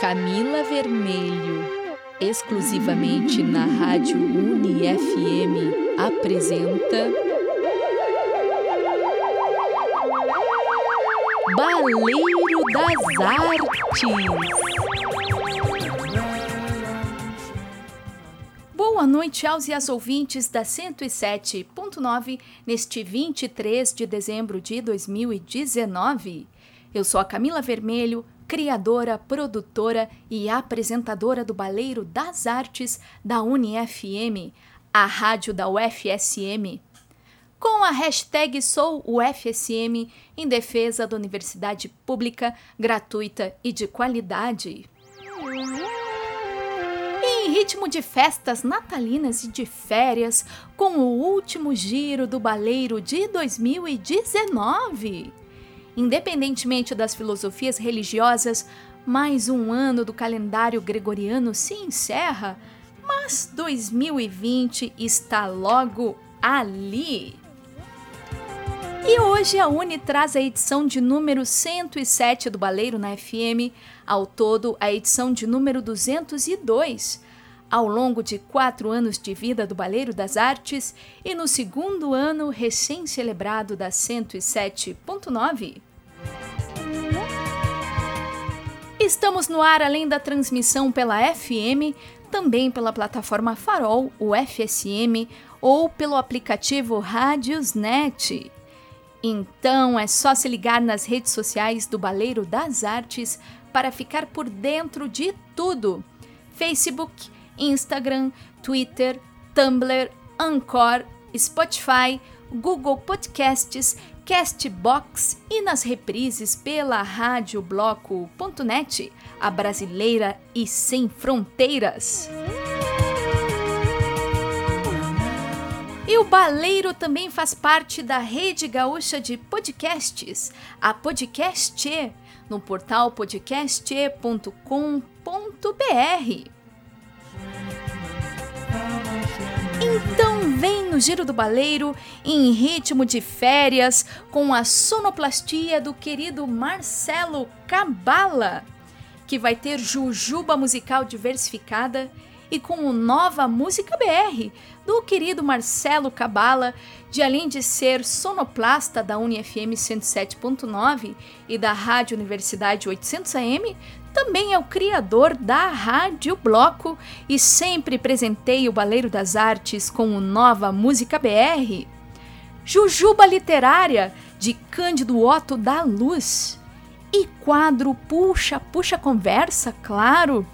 Camila Vermelho, exclusivamente na Rádio UniFM, apresenta Baleiro das Artes. Boa noite aos e às ouvintes da 107.9 neste 23 de dezembro de 2019. Eu sou a Camila Vermelho, criadora, produtora e apresentadora do Baleiro das Artes da UniFM, a rádio da UFSM. Com a hashtag SouUFSM em defesa da universidade pública, gratuita e de qualidade. em ritmo de festas natalinas e de férias, com o último giro do Baleiro de 2019. Independentemente das filosofias religiosas, mais um ano do calendário gregoriano se encerra, mas 2020 está logo ali. E hoje a Uni traz a edição de número 107 do Baleiro na FM, ao todo a edição de número 202. Ao longo de quatro anos de vida do Baleiro das Artes e no segundo ano recém-celebrado da 107.9. Estamos no ar além da transmissão pela FM, também pela plataforma Farol, o FSM, ou pelo aplicativo Rádiosnet. Então é só se ligar nas redes sociais do Baleiro das Artes para ficar por dentro de tudo: Facebook, Instagram, Twitter, Tumblr, Anchor, Spotify, Google Podcasts, Castbox e nas reprises pela radiobloco.net, a brasileira e sem fronteiras. E o Baleiro também faz parte da Rede Gaúcha de Podcasts, a Podcast, no portal podcast.com.br. Então vem no Giro do Baleiro em ritmo de férias com a sonoplastia do querido Marcelo Cabala, que vai ter jujuba musical diversificada e com Nova Música BR do querido Marcelo Cabala, de além de ser sonoplasta da UniFM 107.9 e da Rádio Universidade 800 AM, também é o criador da Rádio Bloco e sempre presentei o Baleiro das Artes com o Nova Música BR. Jujuba Literária, de Cândido Otto da Luz. E quadro Puxa, Puxa Conversa, claro.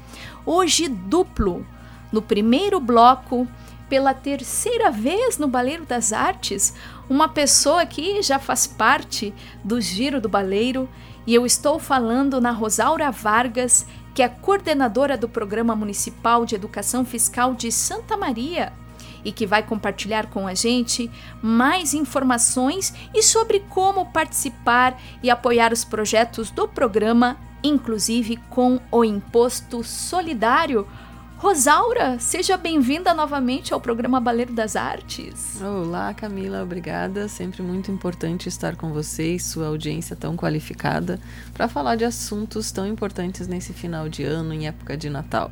Hoje duplo. No primeiro bloco, pela terceira vez no Baleiro das Artes, uma pessoa que já faz parte do Giro do Baleiro e eu estou falando na Rosaura Vargas, que é coordenadora do Programa Municipal de Educação Fiscal de Santa Maria e que vai compartilhar com a gente mais informações e sobre como participar e apoiar os projetos do programa, inclusive com o imposto solidário Rosaura, seja bem-vinda novamente ao programa Baleiro das Artes. Olá, Camila, obrigada. Sempre muito importante estar com você e sua audiência tão qualificada para falar de assuntos tão importantes nesse final de ano, em época de Natal.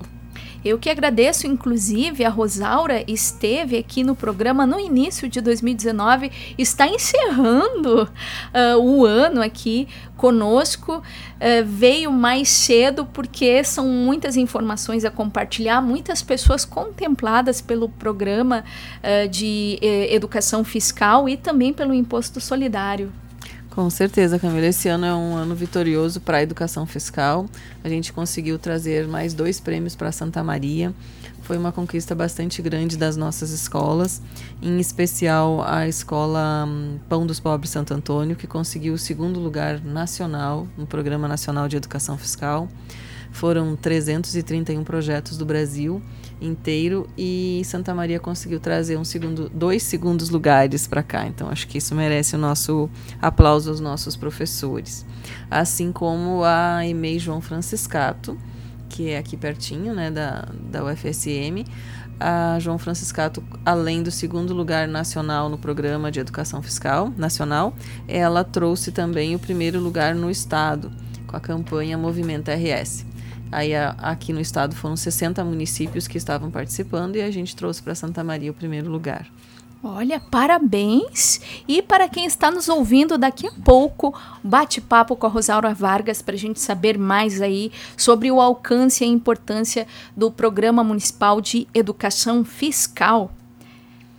Eu que agradeço, inclusive, a Rosaura esteve aqui no programa no início de 2019, está encerrando uh, o ano aqui conosco. Uh, veio mais cedo porque são muitas informações a compartilhar, muitas pessoas contempladas pelo programa uh, de eh, educação fiscal e também pelo imposto solidário. Com certeza, Camila. Esse ano é um ano vitorioso para a educação fiscal. A gente conseguiu trazer mais dois prêmios para Santa Maria. Foi uma conquista bastante grande das nossas escolas, em especial a escola hum, Pão dos Pobres Santo Antônio, que conseguiu o segundo lugar nacional no Programa Nacional de Educação Fiscal. Foram 331 projetos do Brasil inteiro e Santa Maria conseguiu trazer um segundo, dois segundos lugares para cá. Então acho que isso merece o nosso aplauso aos nossos professores. Assim como a EMEI João Franciscato, que é aqui pertinho, né, da, da UFSM. A João Franciscato, além do segundo lugar nacional no programa de educação fiscal nacional, ela trouxe também o primeiro lugar no estado com a campanha Movimento RS. Aí a, aqui no estado foram 60 municípios que estavam participando e a gente trouxe para Santa Maria o primeiro lugar. Olha, parabéns! E para quem está nos ouvindo daqui a pouco, bate-papo com a Rosaura Vargas para a gente saber mais aí sobre o alcance e a importância do Programa Municipal de Educação Fiscal.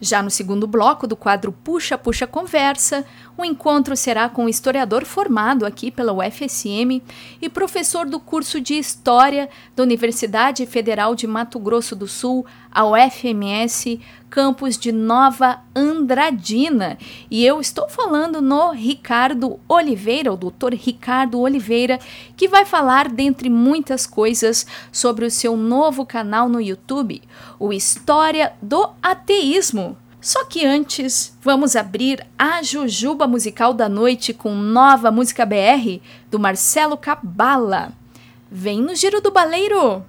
Já no segundo bloco do quadro Puxa Puxa Conversa, o encontro será com o historiador formado aqui pela UFSM e professor do curso de História da Universidade Federal de Mato Grosso do Sul, a UFMS, campus de Nova Andradina. E eu estou falando no Ricardo Oliveira, o doutor Ricardo Oliveira, que vai falar, dentre muitas coisas, sobre o seu novo canal no YouTube, o História do Ateísmo. Só que antes, vamos abrir a Jujuba Musical da Noite com nova música BR do Marcelo Cabala. Vem no Giro do Baleiro!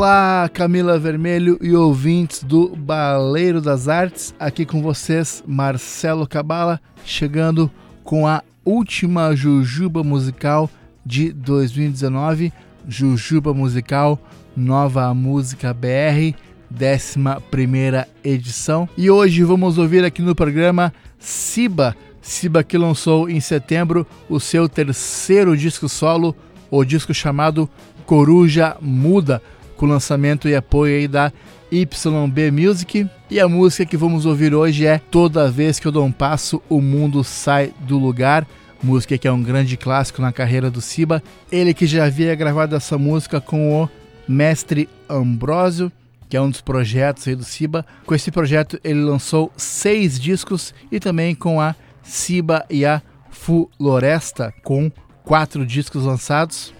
Olá, Camila Vermelho e ouvintes do Baleiro das Artes, aqui com vocês, Marcelo Cabala, chegando com a última Jujuba Musical de 2019, Jujuba Musical Nova Música BR, 11 edição. E hoje vamos ouvir aqui no programa Siba, Siba que lançou em setembro o seu terceiro disco solo, o disco chamado Coruja Muda com lançamento e apoio aí da YB Music. E a música que vamos ouvir hoje é Toda Vez Que Eu Dou um Passo, o Mundo Sai do Lugar. Música que é um grande clássico na carreira do Siba. Ele que já havia gravado essa música com o mestre Ambrósio, que é um dos projetos aí do Siba. Com esse projeto ele lançou seis discos e também com a Siba e a Floresta, com quatro discos lançados.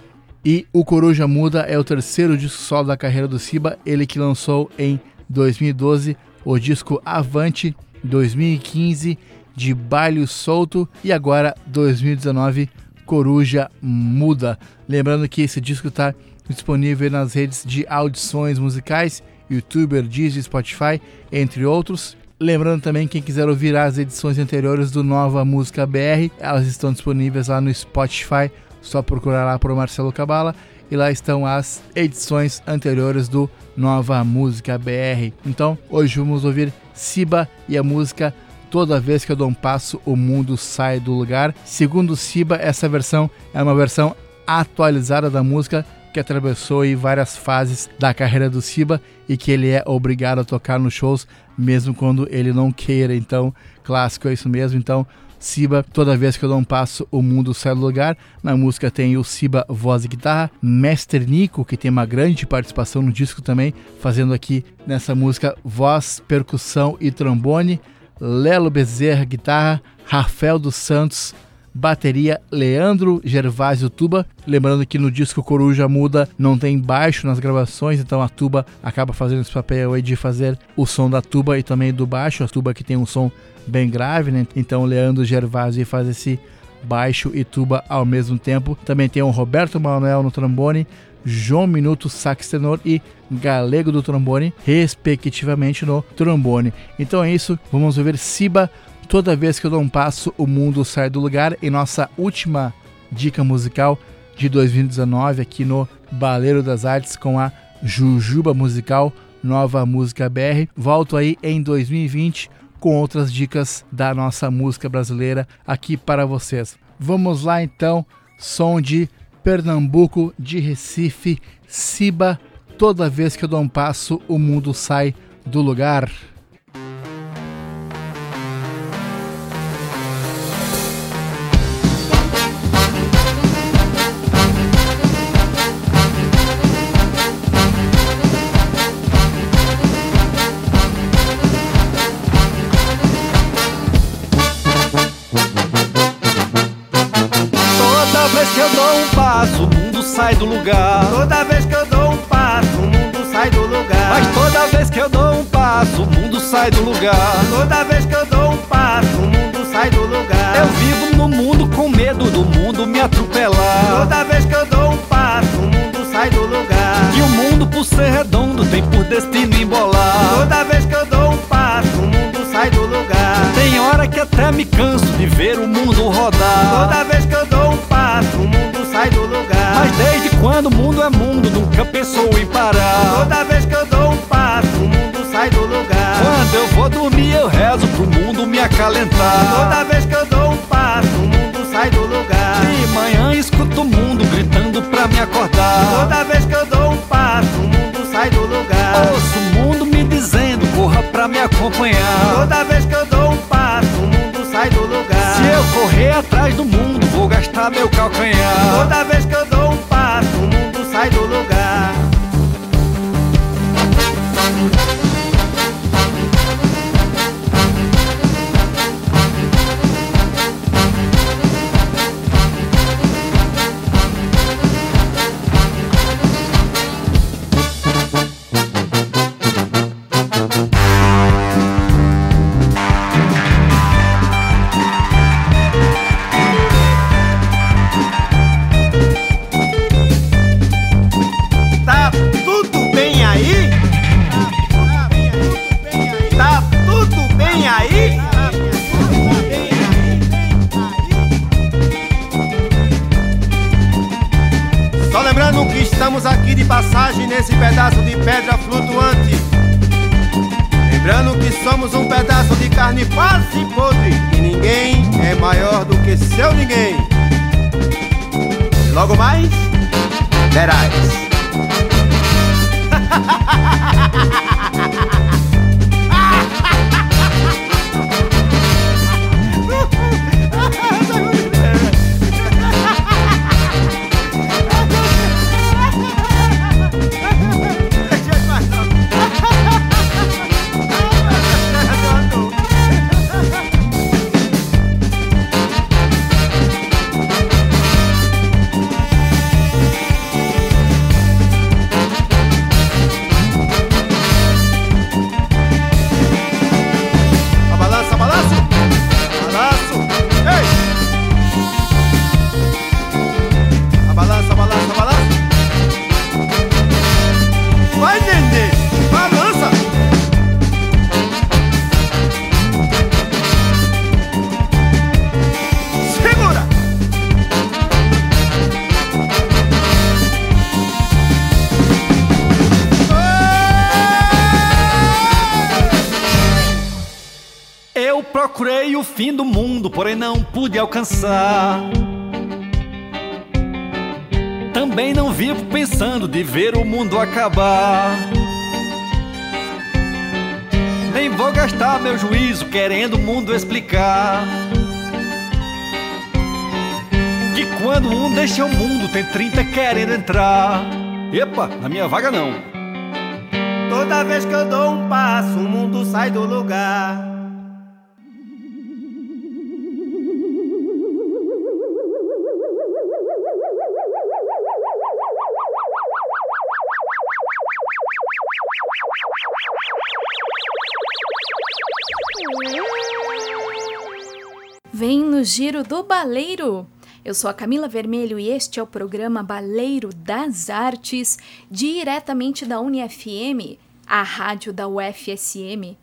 E o Coruja Muda é o terceiro disco solo da carreira do Siba, ele que lançou em 2012 o disco Avante, 2015 de Baile Solto e agora 2019 Coruja Muda. Lembrando que esse disco está disponível nas redes de audições musicais, YouTuber, Deezer, Spotify, entre outros. Lembrando também, quem quiser ouvir as edições anteriores do Nova Música BR, elas estão disponíveis lá no Spotify só procurar lá por Marcelo Cabala e lá estão as edições anteriores do Nova Música BR. Então, hoje vamos ouvir Siba e a música Toda vez que eu dou um passo, o mundo sai do lugar. Segundo Siba, essa versão é uma versão atualizada da música que atravessou várias fases da carreira do Siba e que ele é obrigado a tocar nos shows mesmo quando ele não queira. Então, clássico é isso mesmo. Então, Siba, toda vez que eu dou um passo, o mundo sai do lugar. Na música tem o Siba voz e guitarra, Mestre Nico, que tem uma grande participação no disco também, fazendo aqui nessa música voz, percussão e trombone. Lelo Bezerra, guitarra, Rafael dos Santos, bateria Leandro Gervásio Tuba. Lembrando que no disco Coruja Muda não tem baixo nas gravações, então a tuba acaba fazendo esse papel aí de fazer o som da tuba e também do baixo. A tuba que tem um som bem grave, né? Então Leandro Gervásio faz esse baixo e tuba ao mesmo tempo. Também tem o Roberto Manuel no trombone, João Minuto sax tenor e Galego do trombone, respectivamente no trombone. Então é isso, vamos ouvir Siba. Toda vez que eu dou um passo, o mundo sai do lugar. Em nossa última dica musical de 2019 aqui no Baleiro das Artes com a Jujuba Musical, nova música BR. Volto aí em 2020 com outras dicas da nossa música brasileira aqui para vocês. Vamos lá então, som de Pernambuco, de Recife, Siba. Toda vez que eu dou um passo, o mundo sai do lugar. Do lugar. Toda vez que eu dou um passo, o mundo sai do lugar. Mas toda vez que eu dou um passo, o mundo sai do lugar. Toda vez que eu dou um passo, o mundo sai do lugar. Eu vivo no mundo com medo do mundo me atropelar. Toda vez que eu dou um passo, o mundo sai do lugar. E o mundo destino embolar. Toda vez que eu dou um passo, o mundo sai do lugar. Tem hora que até me canso de ver o mundo rodar. Toda vez que eu dou um passo, o mundo sai do lugar. Desde quando o mundo é mundo, nunca pensou em parar. Toda vez que eu dou um passo, o mundo sai do lugar. Quando eu vou dormir, eu rezo pro mundo me acalentar. Toda vez que eu dou um passo, o mundo sai do lugar. De manhã escuto o mundo gritando pra me acordar. Toda vez que eu dou um passo, o mundo sai do lugar. Ouço o mundo me dizendo, corra pra me acompanhar. Toda vez que eu dou um passo, o mundo sai do lugar. Se eu correr atrás do mundo, vou gastar meu calcanhar. Toda vez estamos aqui de passagem nesse pedaço de pedra flutuante. Lembrando que somos um pedaço de carne quase podre e ninguém é maior do que seu ninguém. Logo mais, verás. não pude alcançar. Também não vivo pensando de ver o mundo acabar. Nem vou gastar meu juízo querendo o mundo explicar. Que quando um deixa o mundo, tem 30 querendo entrar. Epa, na minha vaga não. Toda vez que eu dou um passo, o mundo sai do lugar. Giro do Baleiro. Eu sou a Camila Vermelho e este é o programa Baleiro das Artes, diretamente da UniFM, a rádio da UFSM.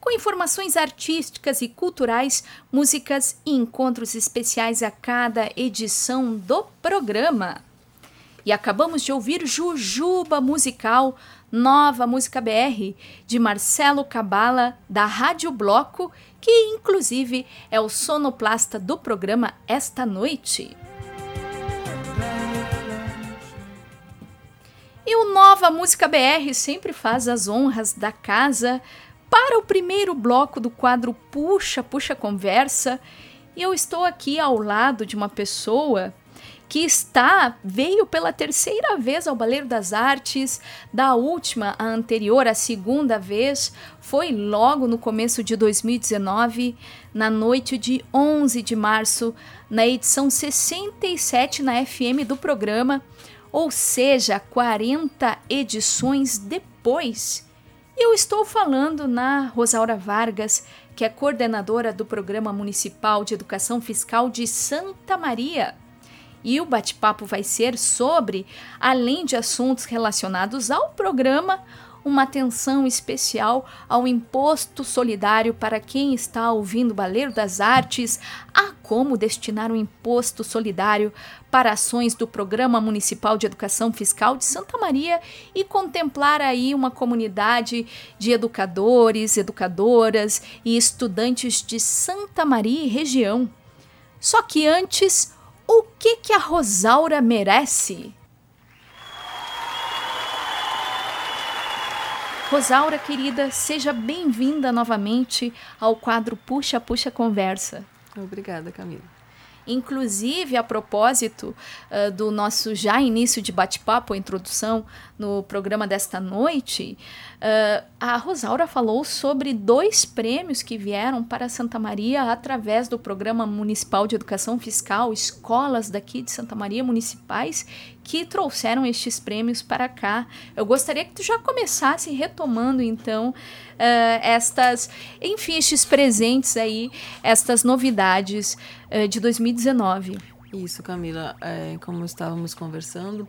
Com informações artísticas e culturais, músicas e encontros especiais a cada edição do programa. E acabamos de ouvir Jujuba Musical, Nova Música BR, de Marcelo Cabala, da Rádio Bloco, que inclusive é o sonoplasta do programa esta noite. E o Nova Música BR sempre faz as honras da casa para o primeiro bloco do quadro Puxa, Puxa Conversa. E eu estou aqui ao lado de uma pessoa que está, veio pela terceira vez ao Baleiro das Artes, da última, a anterior, a segunda vez, foi logo no começo de 2019, na noite de 11 de março, na edição 67 na FM do programa, ou seja, 40 edições depois. Eu estou falando na Rosaura Vargas, que é coordenadora do Programa Municipal de Educação Fiscal de Santa Maria. E o bate-papo vai ser sobre, além de assuntos relacionados ao programa, uma atenção especial ao imposto solidário para quem está ouvindo Baleiro das Artes, a como destinar o um imposto solidário para ações do Programa Municipal de Educação Fiscal de Santa Maria e contemplar aí uma comunidade de educadores, educadoras e estudantes de Santa Maria e região. Só que antes, o que que a Rosaura merece? Rosaura, querida, seja bem-vinda novamente ao quadro Puxa Puxa Conversa. Obrigada, Camila. Inclusive, a propósito uh, do nosso já início de bate-papo, introdução no programa desta noite, uh, a Rosaura falou sobre dois prêmios que vieram para Santa Maria através do Programa Municipal de Educação Fiscal, escolas daqui de Santa Maria municipais que trouxeram estes prêmios para cá. Eu gostaria que tu já começasse retomando então uh, estas, enfim, estes presentes aí, estas novidades uh, de 2019. Isso, Camila, é, como estávamos conversando,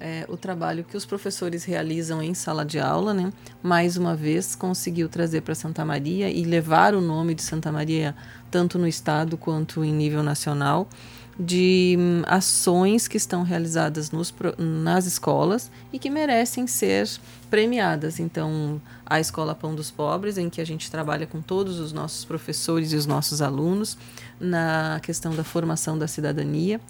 é, o trabalho que os professores realizam em sala de aula, né? Mais uma vez conseguiu trazer para Santa Maria e levar o nome de Santa Maria tanto no estado quanto em nível nacional de hum, ações que estão realizadas nos, nas escolas e que merecem ser premiadas. Então, a Escola Pão dos Pobres, em que a gente trabalha com todos os nossos professores e os nossos alunos na questão da formação da cidadania,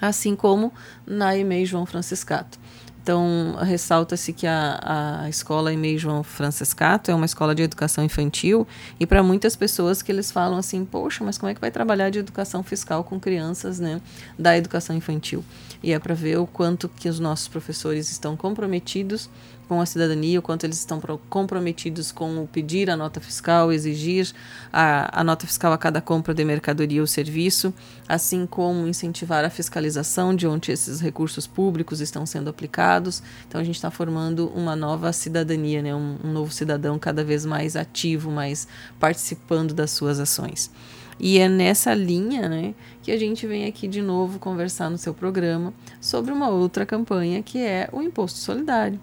assim como na EMEI João Franciscato. Então, ressalta-se que a, a escola EMEI João Franciscato é uma escola de educação infantil e para muitas pessoas que eles falam assim, poxa, mas como é que vai trabalhar de educação fiscal com crianças né, da educação infantil? E é para ver o quanto que os nossos professores estão comprometidos com a cidadania, o quanto eles estão comprometidos com o pedir a nota fiscal, exigir a, a nota fiscal a cada compra de mercadoria ou serviço, assim como incentivar a fiscalização de onde esses recursos públicos estão sendo aplicados. Então a gente está formando uma nova cidadania, né? um, um novo cidadão cada vez mais ativo, mais participando das suas ações. E é nessa linha né, que a gente vem aqui de novo conversar no seu programa sobre uma outra campanha que é o Imposto Solidário.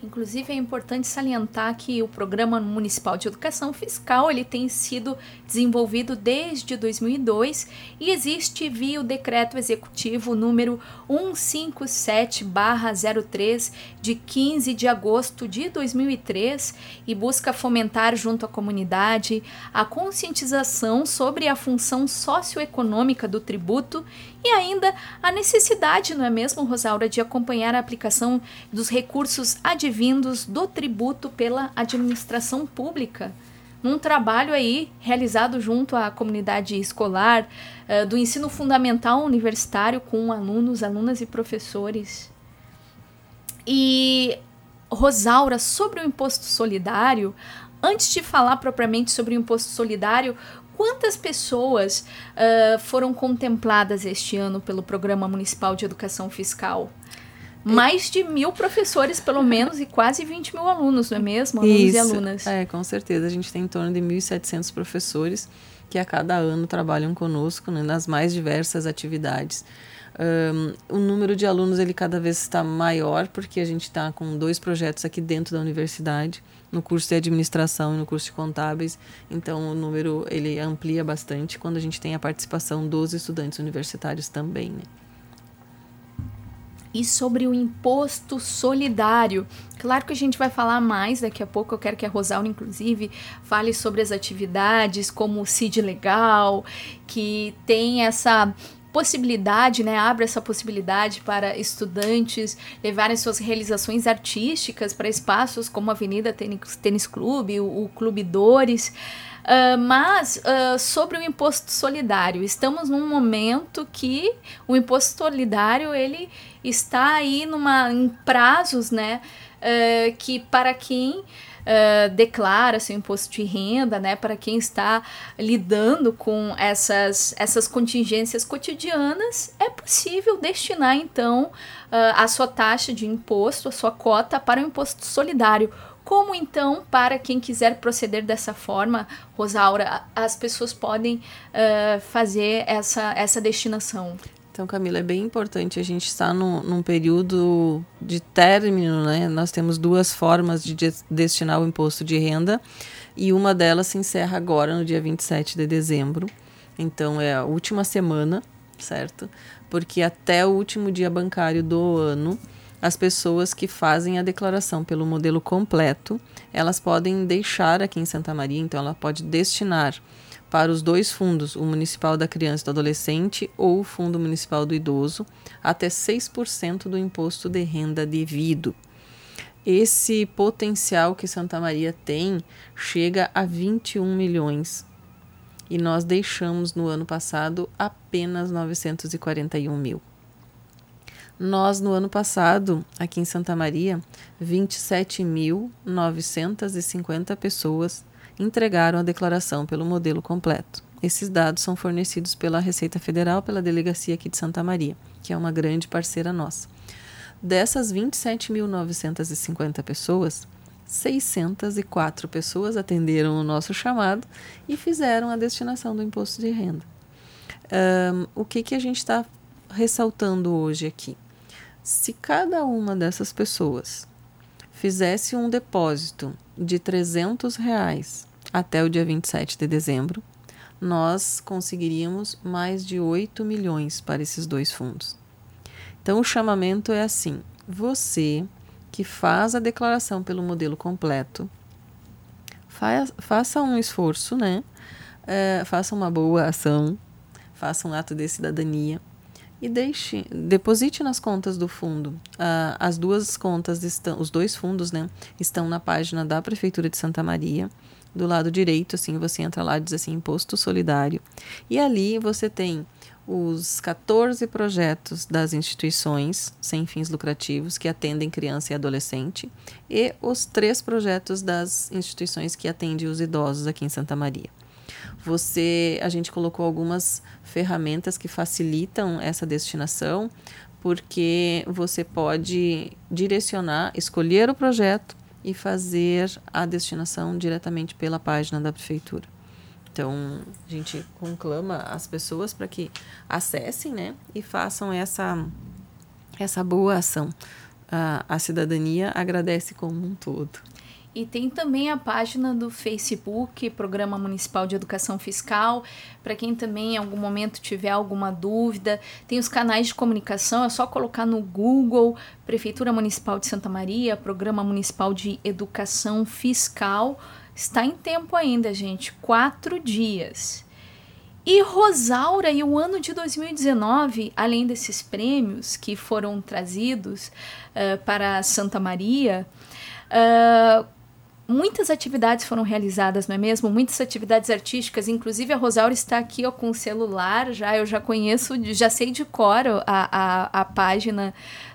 Inclusive é importante salientar que o Programa Municipal de Educação Fiscal ele tem sido desenvolvido desde 2002 e existe via o decreto executivo número 157/03 de 15 de agosto de 2003 e busca fomentar junto à comunidade a conscientização sobre a função socioeconômica do tributo e ainda a necessidade, não é mesmo, Rosaura, de acompanhar a aplicação dos recursos advindos do tributo pela administração pública. Num trabalho aí realizado junto à comunidade escolar, uh, do ensino fundamental universitário com alunos, alunas e professores. E, Rosaura, sobre o imposto solidário, antes de falar propriamente sobre o imposto solidário, quantas pessoas uh, foram contempladas este ano pelo Programa Municipal de Educação Fiscal? Mais de mil professores, pelo menos, e quase 20 mil alunos, não é mesmo? Alunos Isso, e alunas. É, com certeza. A gente tem em torno de 1.700 professores que a cada ano trabalham conosco né, nas mais diversas atividades. Um, o número de alunos ele cada vez está maior porque a gente está com dois projetos aqui dentro da universidade no curso de administração e no curso de contábeis. Então o número ele amplia bastante quando a gente tem a participação dos estudantes universitários também. Né? E sobre o imposto solidário. Claro que a gente vai falar mais daqui a pouco. Eu quero que a Rosaura, inclusive, fale sobre as atividades, como o CID Legal, que tem essa possibilidade, né, abre essa possibilidade para estudantes levarem suas realizações artísticas para espaços como a Avenida Tênis, Tênis Clube, o, o Clube Dores. Uh, mas uh, sobre o imposto solidário, estamos num momento que o imposto solidário ele está aí numa, em prazos, né, uh, que para quem declara seu imposto de renda, né, para quem está lidando com essas, essas contingências cotidianas, é possível destinar então uh, a sua taxa de imposto, a sua cota para o imposto solidário. Como então, para quem quiser proceder dessa forma, Rosaura, as pessoas podem uh, fazer essa, essa destinação? Então, Camila, é bem importante a gente estar no, num período de término, né? Nós temos duas formas de destinar o imposto de renda e uma delas se encerra agora, no dia 27 de dezembro. Então, é a última semana, certo? Porque até o último dia bancário do ano, as pessoas que fazem a declaração pelo modelo completo, elas podem deixar aqui em Santa Maria, então ela pode destinar para os dois fundos, o Municipal da Criança e do Adolescente ou o Fundo Municipal do Idoso, até 6% do imposto de renda devido. Esse potencial que Santa Maria tem chega a 21 milhões e nós deixamos no ano passado apenas 941 mil. Nós, no ano passado, aqui em Santa Maria, 27.950 pessoas entregaram a declaração pelo modelo completo. Esses dados são fornecidos pela Receita Federal, pela delegacia aqui de Santa Maria, que é uma grande parceira nossa. Dessas 27.950 pessoas, 604 pessoas atenderam o nosso chamado e fizeram a destinação do imposto de renda. Um, o que, que a gente está ressaltando hoje aqui? Se cada uma dessas pessoas fizesse um depósito de 300 reais até o dia 27 de dezembro, nós conseguiríamos mais de 8 milhões para esses dois fundos. Então, o chamamento é assim: você que faz a declaração pelo modelo completo, fa faça um esforço, né? É, faça uma boa ação, faça um ato de cidadania e deixe, deposite nas contas do fundo. Uh, as duas contas estão, os dois fundos, né, estão na página da Prefeitura de Santa Maria do lado direito, assim, você entra lá e diz assim, imposto solidário. E ali você tem os 14 projetos das instituições sem fins lucrativos que atendem criança e adolescente e os três projetos das instituições que atendem os idosos aqui em Santa Maria. Você, a gente colocou algumas ferramentas que facilitam essa destinação, porque você pode direcionar, escolher o projeto e fazer a destinação diretamente pela página da prefeitura. Então, a gente conclama as pessoas para que acessem, né, e façam essa essa boa ação. A, a cidadania agradece como um todo. E tem também a página do Facebook, Programa Municipal de Educação Fiscal, para quem também em algum momento tiver alguma dúvida. Tem os canais de comunicação, é só colocar no Google Prefeitura Municipal de Santa Maria, Programa Municipal de Educação Fiscal. Está em tempo ainda, gente, quatro dias. E Rosaura e o ano de 2019, além desses prêmios que foram trazidos uh, para Santa Maria, uh, muitas atividades foram realizadas, não é mesmo? Muitas atividades artísticas, inclusive a Rosaura está aqui ó, com o celular, já eu já conheço, já sei de cor a, a, a página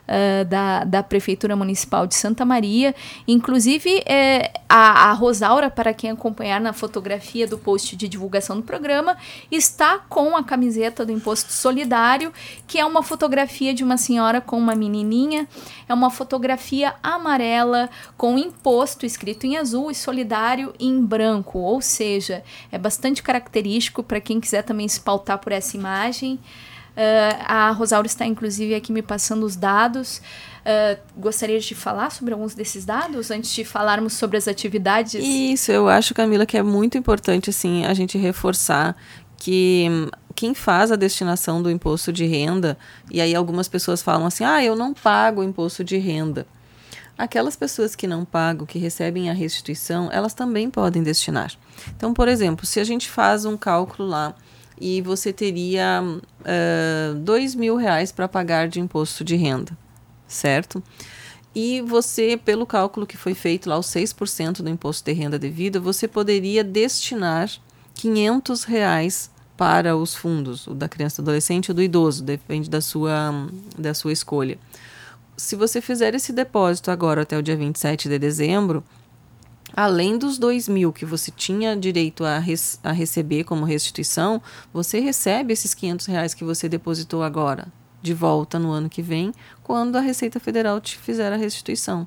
uh, da, da Prefeitura Municipal de Santa Maria. Inclusive, é, a, a Rosaura, para quem acompanhar na fotografia do post de divulgação do programa, está com a camiseta do Imposto Solidário, que é uma fotografia de uma senhora com uma menininha. É uma fotografia amarela com imposto escrito em azul e solidário em branco, ou seja, é bastante característico para quem quiser também se pautar por essa imagem. Uh, a Rosaura está, inclusive, aqui me passando os dados. Uh, gostaria de falar sobre alguns desses dados antes de falarmos sobre as atividades? Isso, eu acho, Camila, que é muito importante assim a gente reforçar que quem faz a destinação do imposto de renda, e aí algumas pessoas falam assim: ah, eu não pago o imposto de renda. Aquelas pessoas que não pagam, que recebem a restituição, elas também podem destinar. Então, por exemplo, se a gente faz um cálculo lá e você teria uh, dois mil reais para pagar de imposto de renda, certo? E você, pelo cálculo que foi feito lá, os 6% do imposto de renda devida, você poderia destinar 500 reais para os fundos, o da criança, do adolescente ou do idoso, depende da sua, da sua escolha. Se você fizer esse depósito agora até o dia 27 de dezembro, além dos dois mil que você tinha direito a, res, a receber como restituição, você recebe esses 500 reais que você depositou agora de volta no ano que vem, quando a Receita Federal te fizer a restituição.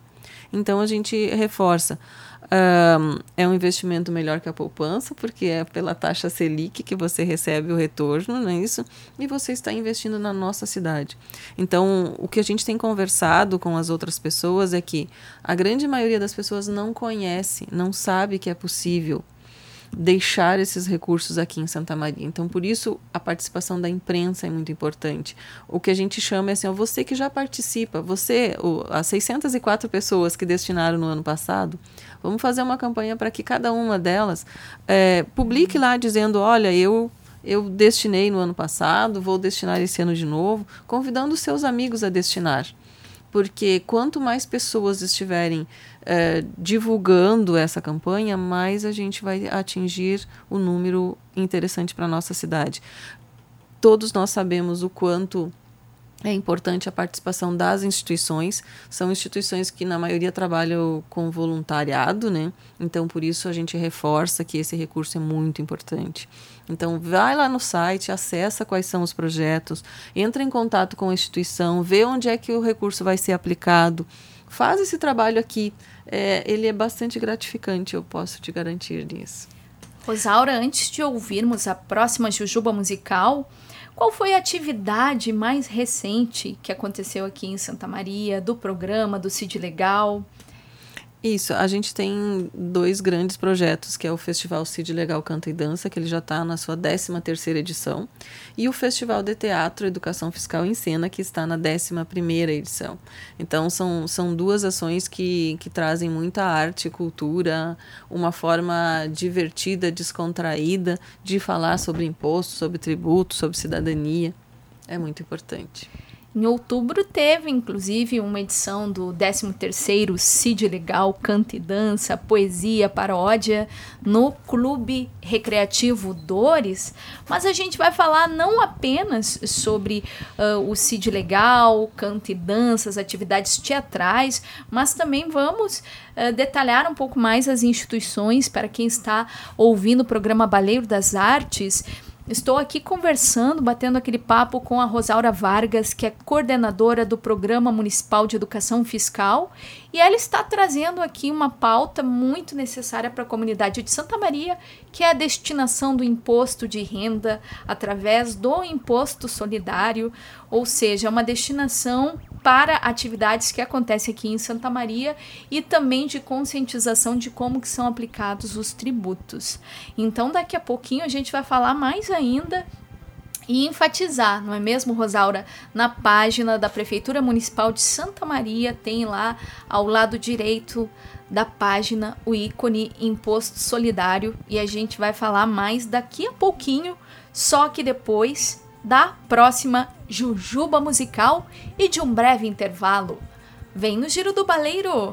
Então a gente reforça. Um, é um investimento melhor que a poupança, porque é pela taxa Selic que você recebe o retorno, não é isso? E você está investindo na nossa cidade. Então, o que a gente tem conversado com as outras pessoas é que a grande maioria das pessoas não conhece, não sabe que é possível deixar esses recursos aqui em Santa Maria. Então, por isso, a participação da imprensa é muito importante. O que a gente chama é assim, ó, você que já participa, você, as 604 pessoas que destinaram no ano passado, vamos fazer uma campanha para que cada uma delas é, publique lá dizendo, olha, eu eu destinei no ano passado, vou destinar esse ano de novo, convidando seus amigos a destinar porque quanto mais pessoas estiverem é, divulgando essa campanha, mais a gente vai atingir o número interessante para a nossa cidade. Todos nós sabemos o quanto é importante a participação das instituições. São instituições que, na maioria, trabalham com voluntariado, né? Então, por isso, a gente reforça que esse recurso é muito importante. Então, vai lá no site, acessa quais são os projetos, entra em contato com a instituição, vê onde é que o recurso vai ser aplicado. Faz esse trabalho aqui. É, ele é bastante gratificante, eu posso te garantir disso. Rosaura, antes de ouvirmos a próxima Jujuba musical, qual foi a atividade mais recente que aconteceu aqui em Santa Maria, do programa, do CID Legal? Isso, a gente tem dois grandes projetos, que é o Festival Cid Legal Canta e Dança, que ele já está na sua 13 terceira edição, e o Festival de Teatro Educação Fiscal em Cena, que está na 11 primeira edição. Então, são, são duas ações que, que trazem muita arte cultura, uma forma divertida, descontraída de falar sobre imposto, sobre tributo, sobre cidadania. É muito importante. Em outubro teve, inclusive, uma edição do 13º CID Legal Canta e Dança, Poesia, Paródia, no Clube Recreativo Dores, mas a gente vai falar não apenas sobre uh, o CID Legal, Canta e Dança, as atividades teatrais, mas também vamos uh, detalhar um pouco mais as instituições para quem está ouvindo o programa Baleiro das Artes, Estou aqui conversando, batendo aquele papo com a Rosaura Vargas, que é coordenadora do Programa Municipal de Educação Fiscal, e ela está trazendo aqui uma pauta muito necessária para a comunidade de Santa Maria, que é a destinação do imposto de renda através do imposto solidário, ou seja, uma destinação para atividades que acontecem aqui em Santa Maria e também de conscientização de como que são aplicados os tributos. Então, daqui a pouquinho a gente vai falar mais ainda e enfatizar, não é mesmo, Rosaura? Na página da Prefeitura Municipal de Santa Maria tem lá ao lado direito da página o ícone Imposto Solidário e a gente vai falar mais daqui a pouquinho, só que depois da próxima Jujuba musical e de um breve intervalo. Vem no Giro do Baleiro!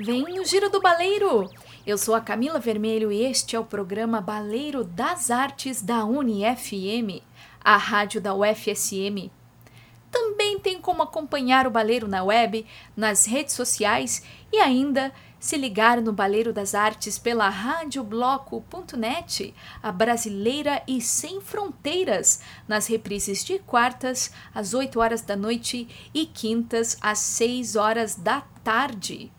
Vem no Giro do Baleiro! Eu sou a Camila Vermelho e este é o programa Baleiro das Artes da UniFM, a rádio da UFSM. Também tem como acompanhar o Baleiro na web, nas redes sociais e ainda se ligar no Baleiro das Artes pela radiobloco.net, a brasileira e sem fronteiras, nas reprises de quartas às 8 horas da noite e quintas às 6 horas da tarde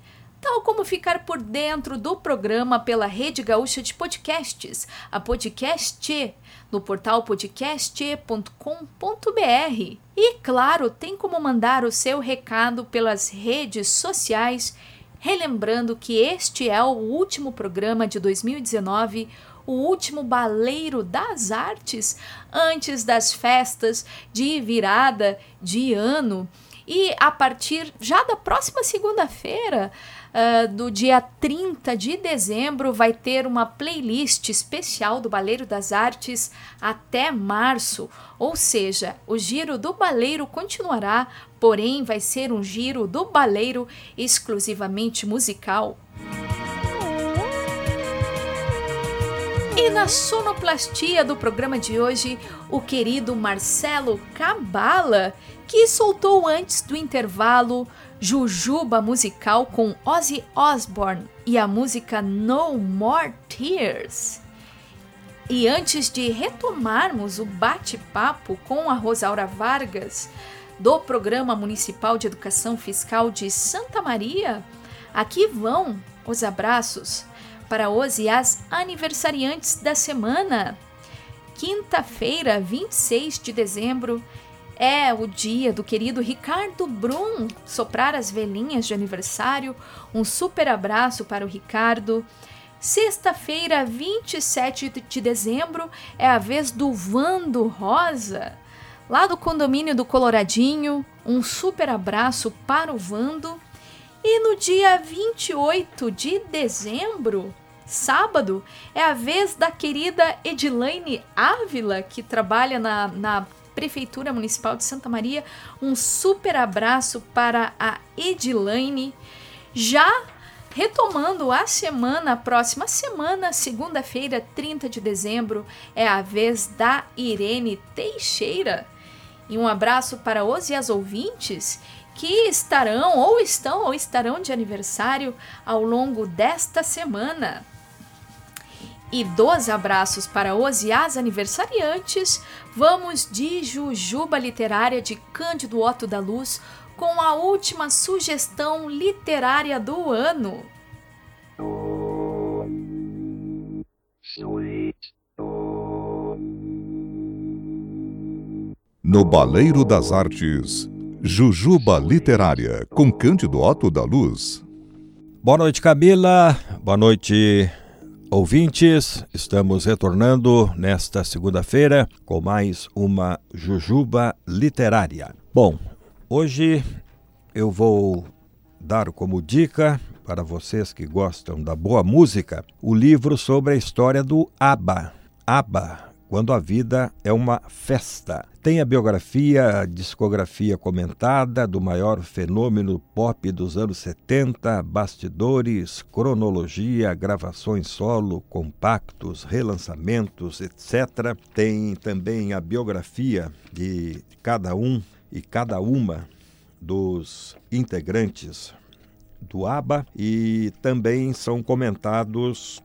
tal como ficar por dentro do programa pela Rede Gaúcha de Podcasts, a Podcast, no portal podcast.com.br. E claro, tem como mandar o seu recado pelas redes sociais, relembrando que este é o último programa de 2019 o último baleiro das artes antes das festas de virada de ano. E a partir já da próxima segunda-feira, uh, do dia 30 de dezembro, vai ter uma playlist especial do Baleiro das Artes até março. Ou seja, o giro do baleiro continuará, porém vai ser um giro do baleiro exclusivamente musical. E na sonoplastia do programa de hoje, o querido Marcelo Cabala, que soltou antes do intervalo Jujuba musical com Ozzy Osbourne e a música No More Tears. E antes de retomarmos o bate-papo com a Rosaura Vargas, do Programa Municipal de Educação Fiscal de Santa Maria, aqui vão os abraços para os e as aniversariantes da semana. Quinta-feira, 26 de dezembro, é o dia do querido Ricardo Brum soprar as velhinhas de aniversário. Um super abraço para o Ricardo. Sexta-feira, 27 de dezembro, é a vez do Vando Rosa, lá do condomínio do Coloradinho. Um super abraço para o Vando. E no dia 28 de dezembro, sábado, é a vez da querida Edilaine Ávila, que trabalha na, na Prefeitura Municipal de Santa Maria. Um super abraço para a Edilaine. Já retomando a semana, a próxima semana, segunda-feira, 30 de dezembro, é a vez da Irene Teixeira. E um abraço para os e as ouvintes que estarão ou estão ou estarão de aniversário ao longo desta semana. E dos abraços para os e as aniversariantes, vamos de Jujuba Literária de Cândido Otto da Luz com a última sugestão literária do ano. No Baleiro das Artes, Jujuba Literária, com Cândido Otto da Luz. Boa noite, Camila. Boa noite, ouvintes. Estamos retornando nesta segunda-feira com mais uma Jujuba Literária. Bom, hoje eu vou dar como dica para vocês que gostam da boa música o livro sobre a história do ABBA. ABBA, quando a vida é uma festa. Tem a biografia, a discografia comentada do maior fenômeno pop dos anos 70, bastidores, cronologia, gravações solo, compactos, relançamentos, etc. Tem também a biografia de cada um e cada uma dos integrantes do ABBA e também são comentados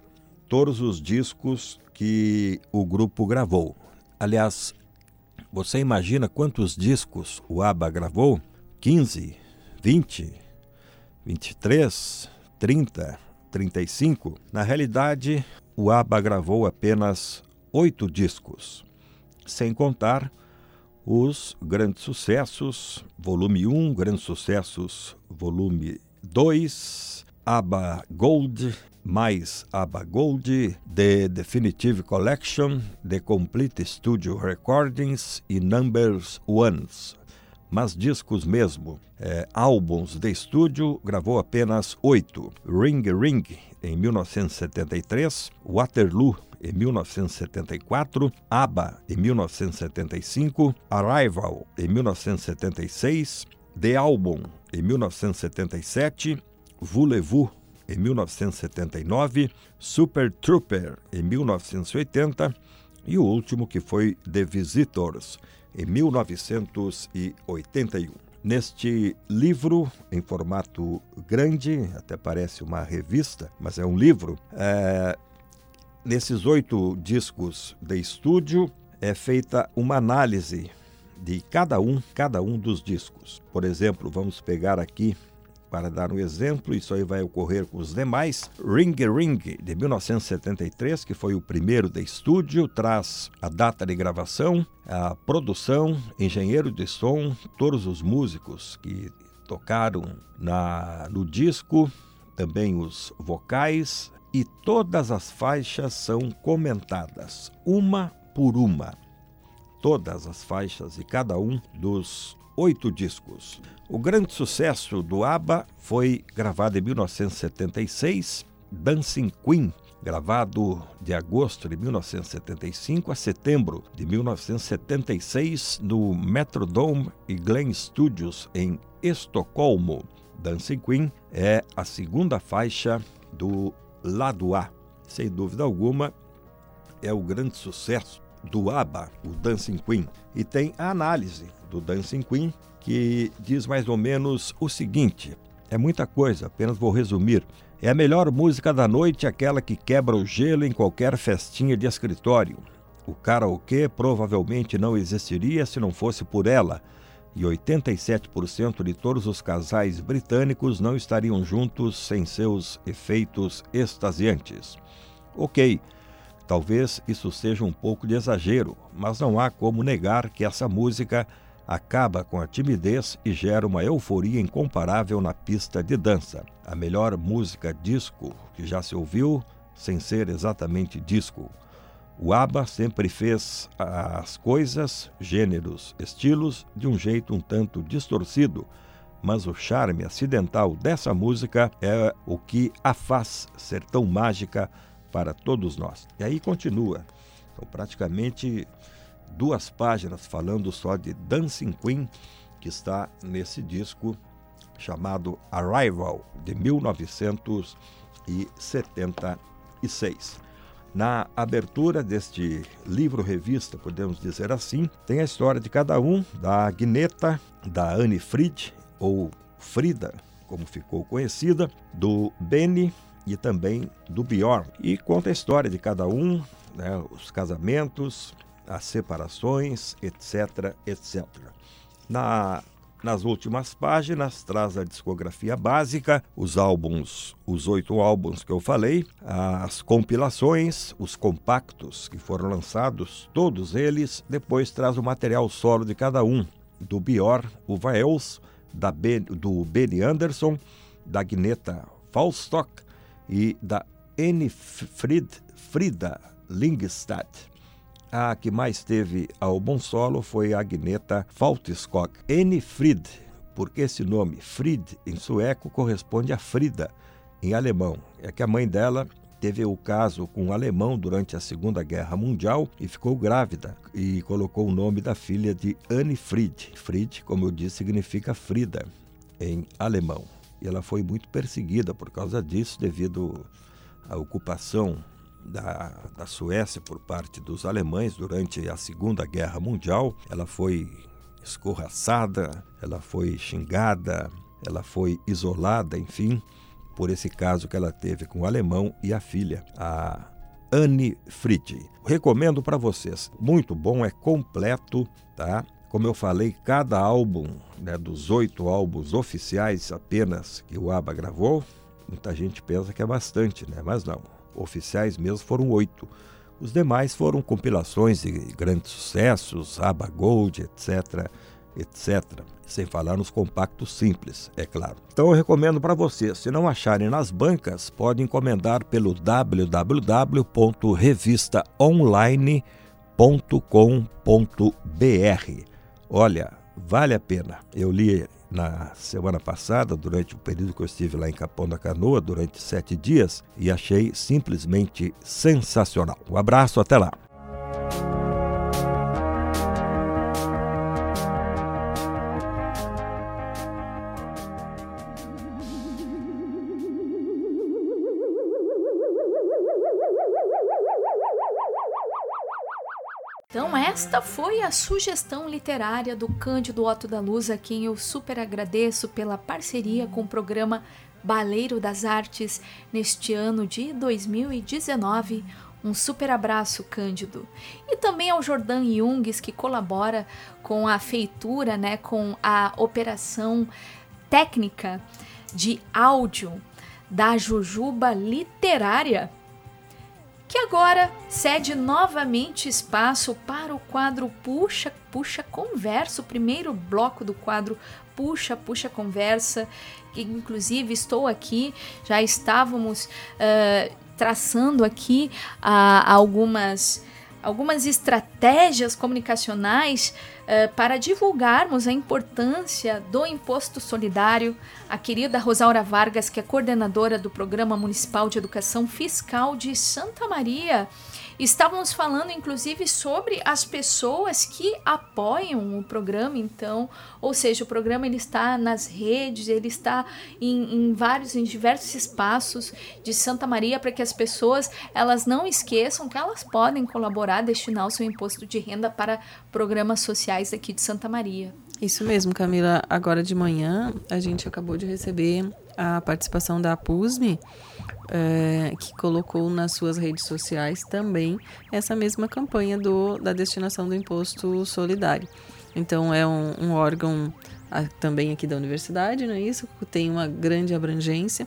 todos os discos que o grupo gravou. Aliás, você imagina quantos discos o ABBA gravou? 15, 20, 23, 30, 35? Na realidade, o ABBA gravou apenas oito discos, sem contar os grandes sucessos, volume 1, grandes sucessos, volume 2, ABBA Gold, mais ABBA Gold, The Definitive Collection, The Complete Studio Recordings e Numbers Ones. mas discos mesmo. É, álbuns de estúdio, gravou apenas oito. Ring Ring, em 1973, Waterloo, em 1974, ABBA, em 1975, Arrival, em 1976, The Album, em 1977, Voulez-Vous, em 1979, Super Trooper, em 1980 e o último que foi The Visitors, em 1981. Neste livro, em formato grande, até parece uma revista, mas é um livro, é, nesses oito discos de estúdio é feita uma análise de cada um, cada um dos discos. Por exemplo, vamos pegar aqui para dar um exemplo, isso aí vai ocorrer com os demais. Ring Ring, de 1973, que foi o primeiro de estúdio, traz a data de gravação, a produção, engenheiro de som, todos os músicos que tocaram na, no disco, também os vocais, e todas as faixas são comentadas, uma por uma. Todas as faixas e cada um dos oito discos. O grande sucesso do ABBA foi gravado em 1976, Dancing Queen, gravado de agosto de 1975 a setembro de 1976 no Metrodome e Glen Studios em Estocolmo. Dancing Queen é a segunda faixa do lado A. Sem dúvida alguma, é o grande sucesso do ABBA, o Dancing Queen. E tem a análise do Dancing Queen, que diz mais ou menos o seguinte: é muita coisa, apenas vou resumir. É a melhor música da noite, aquela que quebra o gelo em qualquer festinha de escritório. O karaokê provavelmente não existiria se não fosse por ela, e 87% de todos os casais britânicos não estariam juntos sem seus efeitos extasiantes. Ok, talvez isso seja um pouco de exagero, mas não há como negar que essa música acaba com a timidez e gera uma euforia incomparável na pista de dança. A melhor música disco que já se ouviu, sem ser exatamente disco. O ABBA sempre fez as coisas, gêneros, estilos de um jeito um tanto distorcido, mas o charme acidental dessa música é o que a faz ser tão mágica para todos nós. E aí continua. Então, praticamente duas páginas falando só de Dancing Queen, que está nesse disco chamado Arrival, de 1976. Na abertura deste livro-revista, podemos dizer assim, tem a história de cada um, da Agneta, da Anne Fried, ou Frida, como ficou conhecida, do Benny e também do Bjorn. E conta a história de cada um, né, os casamentos, as separações, etc, etc. Na, nas últimas páginas traz a discografia básica, os álbuns, os oito álbuns que eu falei, as compilações, os compactos que foram lançados, todos eles. Depois traz o material solo de cada um, do Bior, o Vaels, da ben, do Benny Anderson, da Gneta Falstock e da Anne Fried, Frida Lingstad. A que mais teve ao bom solo foi Agneta Faltiskog. N. Fried, porque esse nome, Fried, em sueco, corresponde a Frida, em alemão. É que a mãe dela teve o caso com um alemão durante a Segunda Guerra Mundial e ficou grávida e colocou o nome da filha de Anne Fried. Fried, como eu disse, significa Frida em alemão. E ela foi muito perseguida por causa disso, devido à ocupação da, da Suécia por parte dos alemães durante a Segunda Guerra Mundial. Ela foi escorraçada, ela foi xingada, ela foi isolada, enfim, por esse caso que ela teve com o alemão e a filha, a Anne Fried. Recomendo para vocês. Muito bom, é completo, tá? Como eu falei, cada álbum, né, dos oito álbuns oficiais apenas que o ABBA gravou, muita gente pensa que é bastante, né? Mas não oficiais mesmo foram oito. Os demais foram compilações de grandes sucessos, Aba Gold, etc, etc. Sem falar nos compactos simples, é claro. Então eu recomendo para vocês, se não acharem nas bancas, pode encomendar pelo www.revistaonline.com.br. Olha, vale a pena. Eu li na semana passada, durante o período que eu estive lá em Capão da Canoa, durante sete dias, e achei simplesmente sensacional. Um abraço, até lá. Esta foi a sugestão literária do Cândido Otto da Luz, a quem eu super agradeço pela parceria com o programa Baleiro das Artes neste ano de 2019. Um super abraço, Cândido. E também ao Jordan Jungs, que colabora com a feitura, né, com a operação técnica de áudio da Jujuba Literária que agora cede novamente espaço para o quadro Puxa, Puxa Conversa, o primeiro bloco do quadro Puxa, Puxa Conversa, que inclusive estou aqui, já estávamos uh, traçando aqui uh, algumas algumas estratégias comunicacionais uh, para divulgarmos a importância do imposto solidário. A querida Rosaura Vargas, que é coordenadora do Programa Municipal de Educação Fiscal de Santa Maria, Estávamos falando inclusive sobre as pessoas que apoiam o programa, então, ou seja, o programa ele está nas redes, ele está em, em vários, em diversos espaços de Santa Maria para que as pessoas elas não esqueçam que elas podem colaborar, destinar o seu imposto de renda para programas sociais aqui de Santa Maria. Isso mesmo, Camila. Agora de manhã a gente acabou de receber a participação da PUSME é, que colocou nas suas redes sociais também essa mesma campanha do, da destinação do imposto solidário. Então é um, um órgão a, também aqui da universidade, não é isso? Tem uma grande abrangência.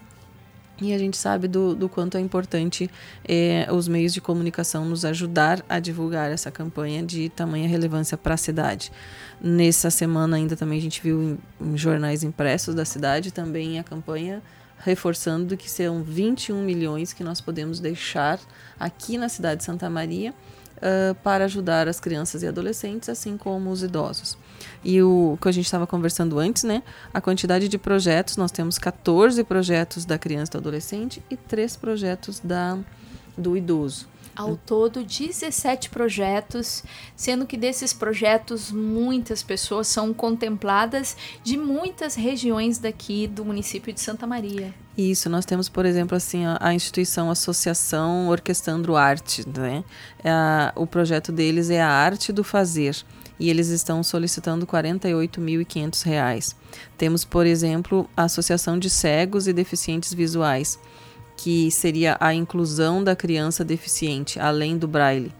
E a gente sabe do, do quanto é importante é, os meios de comunicação nos ajudar a divulgar essa campanha de tamanha relevância para a cidade. Nessa semana ainda também a gente viu em, em jornais impressos da cidade também a campanha reforçando que são 21 milhões que nós podemos deixar aqui na cidade de Santa Maria uh, para ajudar as crianças e adolescentes, assim como os idosos. E o que a gente estava conversando antes, né? A quantidade de projetos, nós temos 14 projetos da criança e do adolescente e 3 projetos da, do idoso. Ao todo, 17 projetos, sendo que desses projetos muitas pessoas são contempladas de muitas regiões daqui do município de Santa Maria. Isso, nós temos, por exemplo, assim, a, a instituição Associação Orquestrando Arte, né? É a, o projeto deles é a Arte do Fazer e eles estão solicitando R$ 48.500. Temos, por exemplo, a Associação de Cegos e Deficientes Visuais, que seria a inclusão da criança deficiente, além do braille.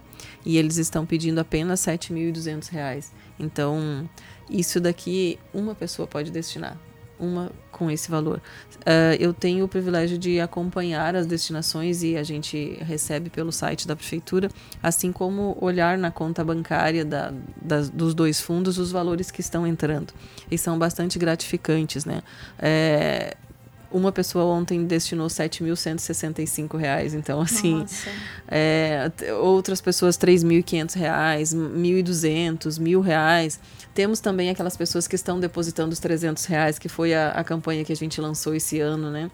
E eles estão pedindo apenas R$ 7.200. Então, isso daqui uma pessoa pode destinar, uma com esse valor. Uh, eu tenho o privilégio de acompanhar as destinações e a gente recebe pelo site da prefeitura, assim como olhar na conta bancária da, das, dos dois fundos os valores que estão entrando. E são bastante gratificantes, né? É, uma pessoa ontem destinou R$ 7.165, então assim, é, outras pessoas R$ 3.500, R$ 1.200, R$ reais. Temos também aquelas pessoas que estão depositando os 300 reais, que foi a, a campanha que a gente lançou esse ano, né?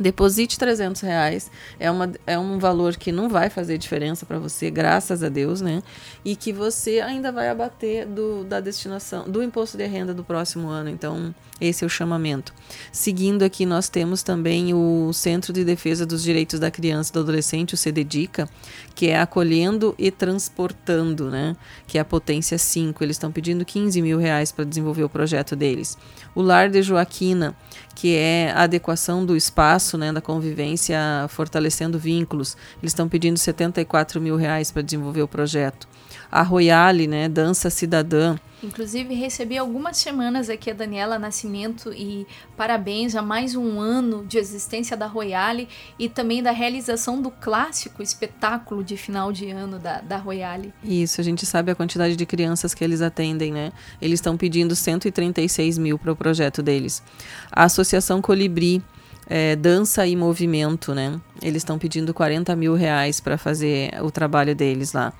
Deposite 300 reais, é, uma, é um valor que não vai fazer diferença para você, graças a Deus, né? E que você ainda vai abater do, da destinação, do imposto de renda do próximo ano. Então, esse é o chamamento. Seguindo aqui, nós temos também o Centro de Defesa dos Direitos da Criança e do Adolescente, o CDDICA, que é acolhendo e transportando, né? Que é a potência 5. Eles estão pedindo 15 mil reais para desenvolver o projeto deles. O Lar de Joaquina, que é a adequação do espaço, né, da convivência, fortalecendo vínculos. Eles estão pedindo 74 mil reais para desenvolver o projeto. A Royale, né, Dança Cidadã, Inclusive, recebi algumas semanas aqui a Daniela Nascimento e parabéns a mais um ano de existência da Royale e também da realização do clássico espetáculo de final de ano da, da Royale. Isso, a gente sabe a quantidade de crianças que eles atendem, né? Eles estão pedindo 136 mil para o projeto deles. A Associação Colibri. É, dança e movimento, né? Eles estão pedindo 40 mil reais para fazer o trabalho deles lá.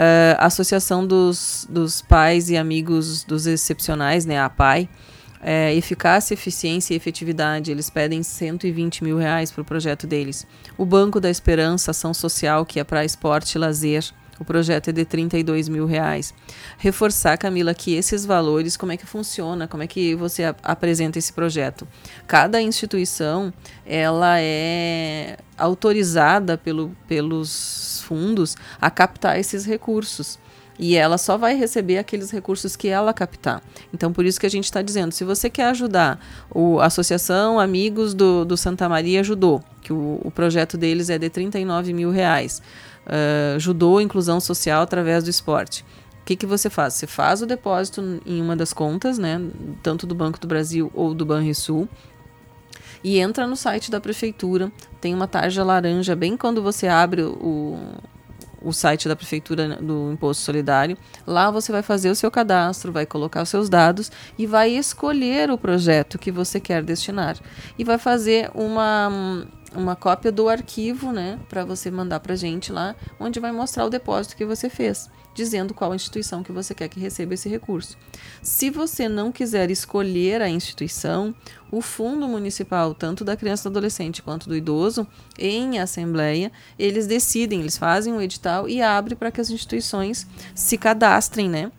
Uh, a Associação dos, dos Pais e Amigos dos Excepcionais, né, a APAI, é, eficácia, eficiência e efetividade, eles pedem 120 mil reais para o projeto deles. O Banco da Esperança, ação social, que é para esporte e lazer, o projeto é de 32 mil reais. Reforçar, Camila, que esses valores, como é que funciona, como é que você ap apresenta esse projeto. Cada instituição, ela é autorizada pelo, pelos fundos a captar esses recursos e ela só vai receber aqueles recursos que ela captar. Então, por isso que a gente está dizendo, se você quer ajudar o, a Associação Amigos do, do Santa Maria Ajudou, que o, o projeto deles é de 39 mil reais, uh, judô inclusão social através do esporte. O que, que você faz? Você faz o depósito em uma das contas, né, tanto do Banco do Brasil ou do Banrisul, e entra no site da prefeitura. Tem uma tarja laranja bem quando você abre o, o site da prefeitura do Imposto Solidário. Lá você vai fazer o seu cadastro, vai colocar os seus dados e vai escolher o projeto que você quer destinar. E vai fazer uma uma cópia do arquivo, né, para você mandar para gente lá, onde vai mostrar o depósito que você fez dizendo qual instituição que você quer que receba esse recurso. Se você não quiser escolher a instituição, o Fundo Municipal, tanto da criança e do adolescente quanto do idoso, em assembleia, eles decidem, eles fazem um edital e abre para que as instituições se cadastrem, né?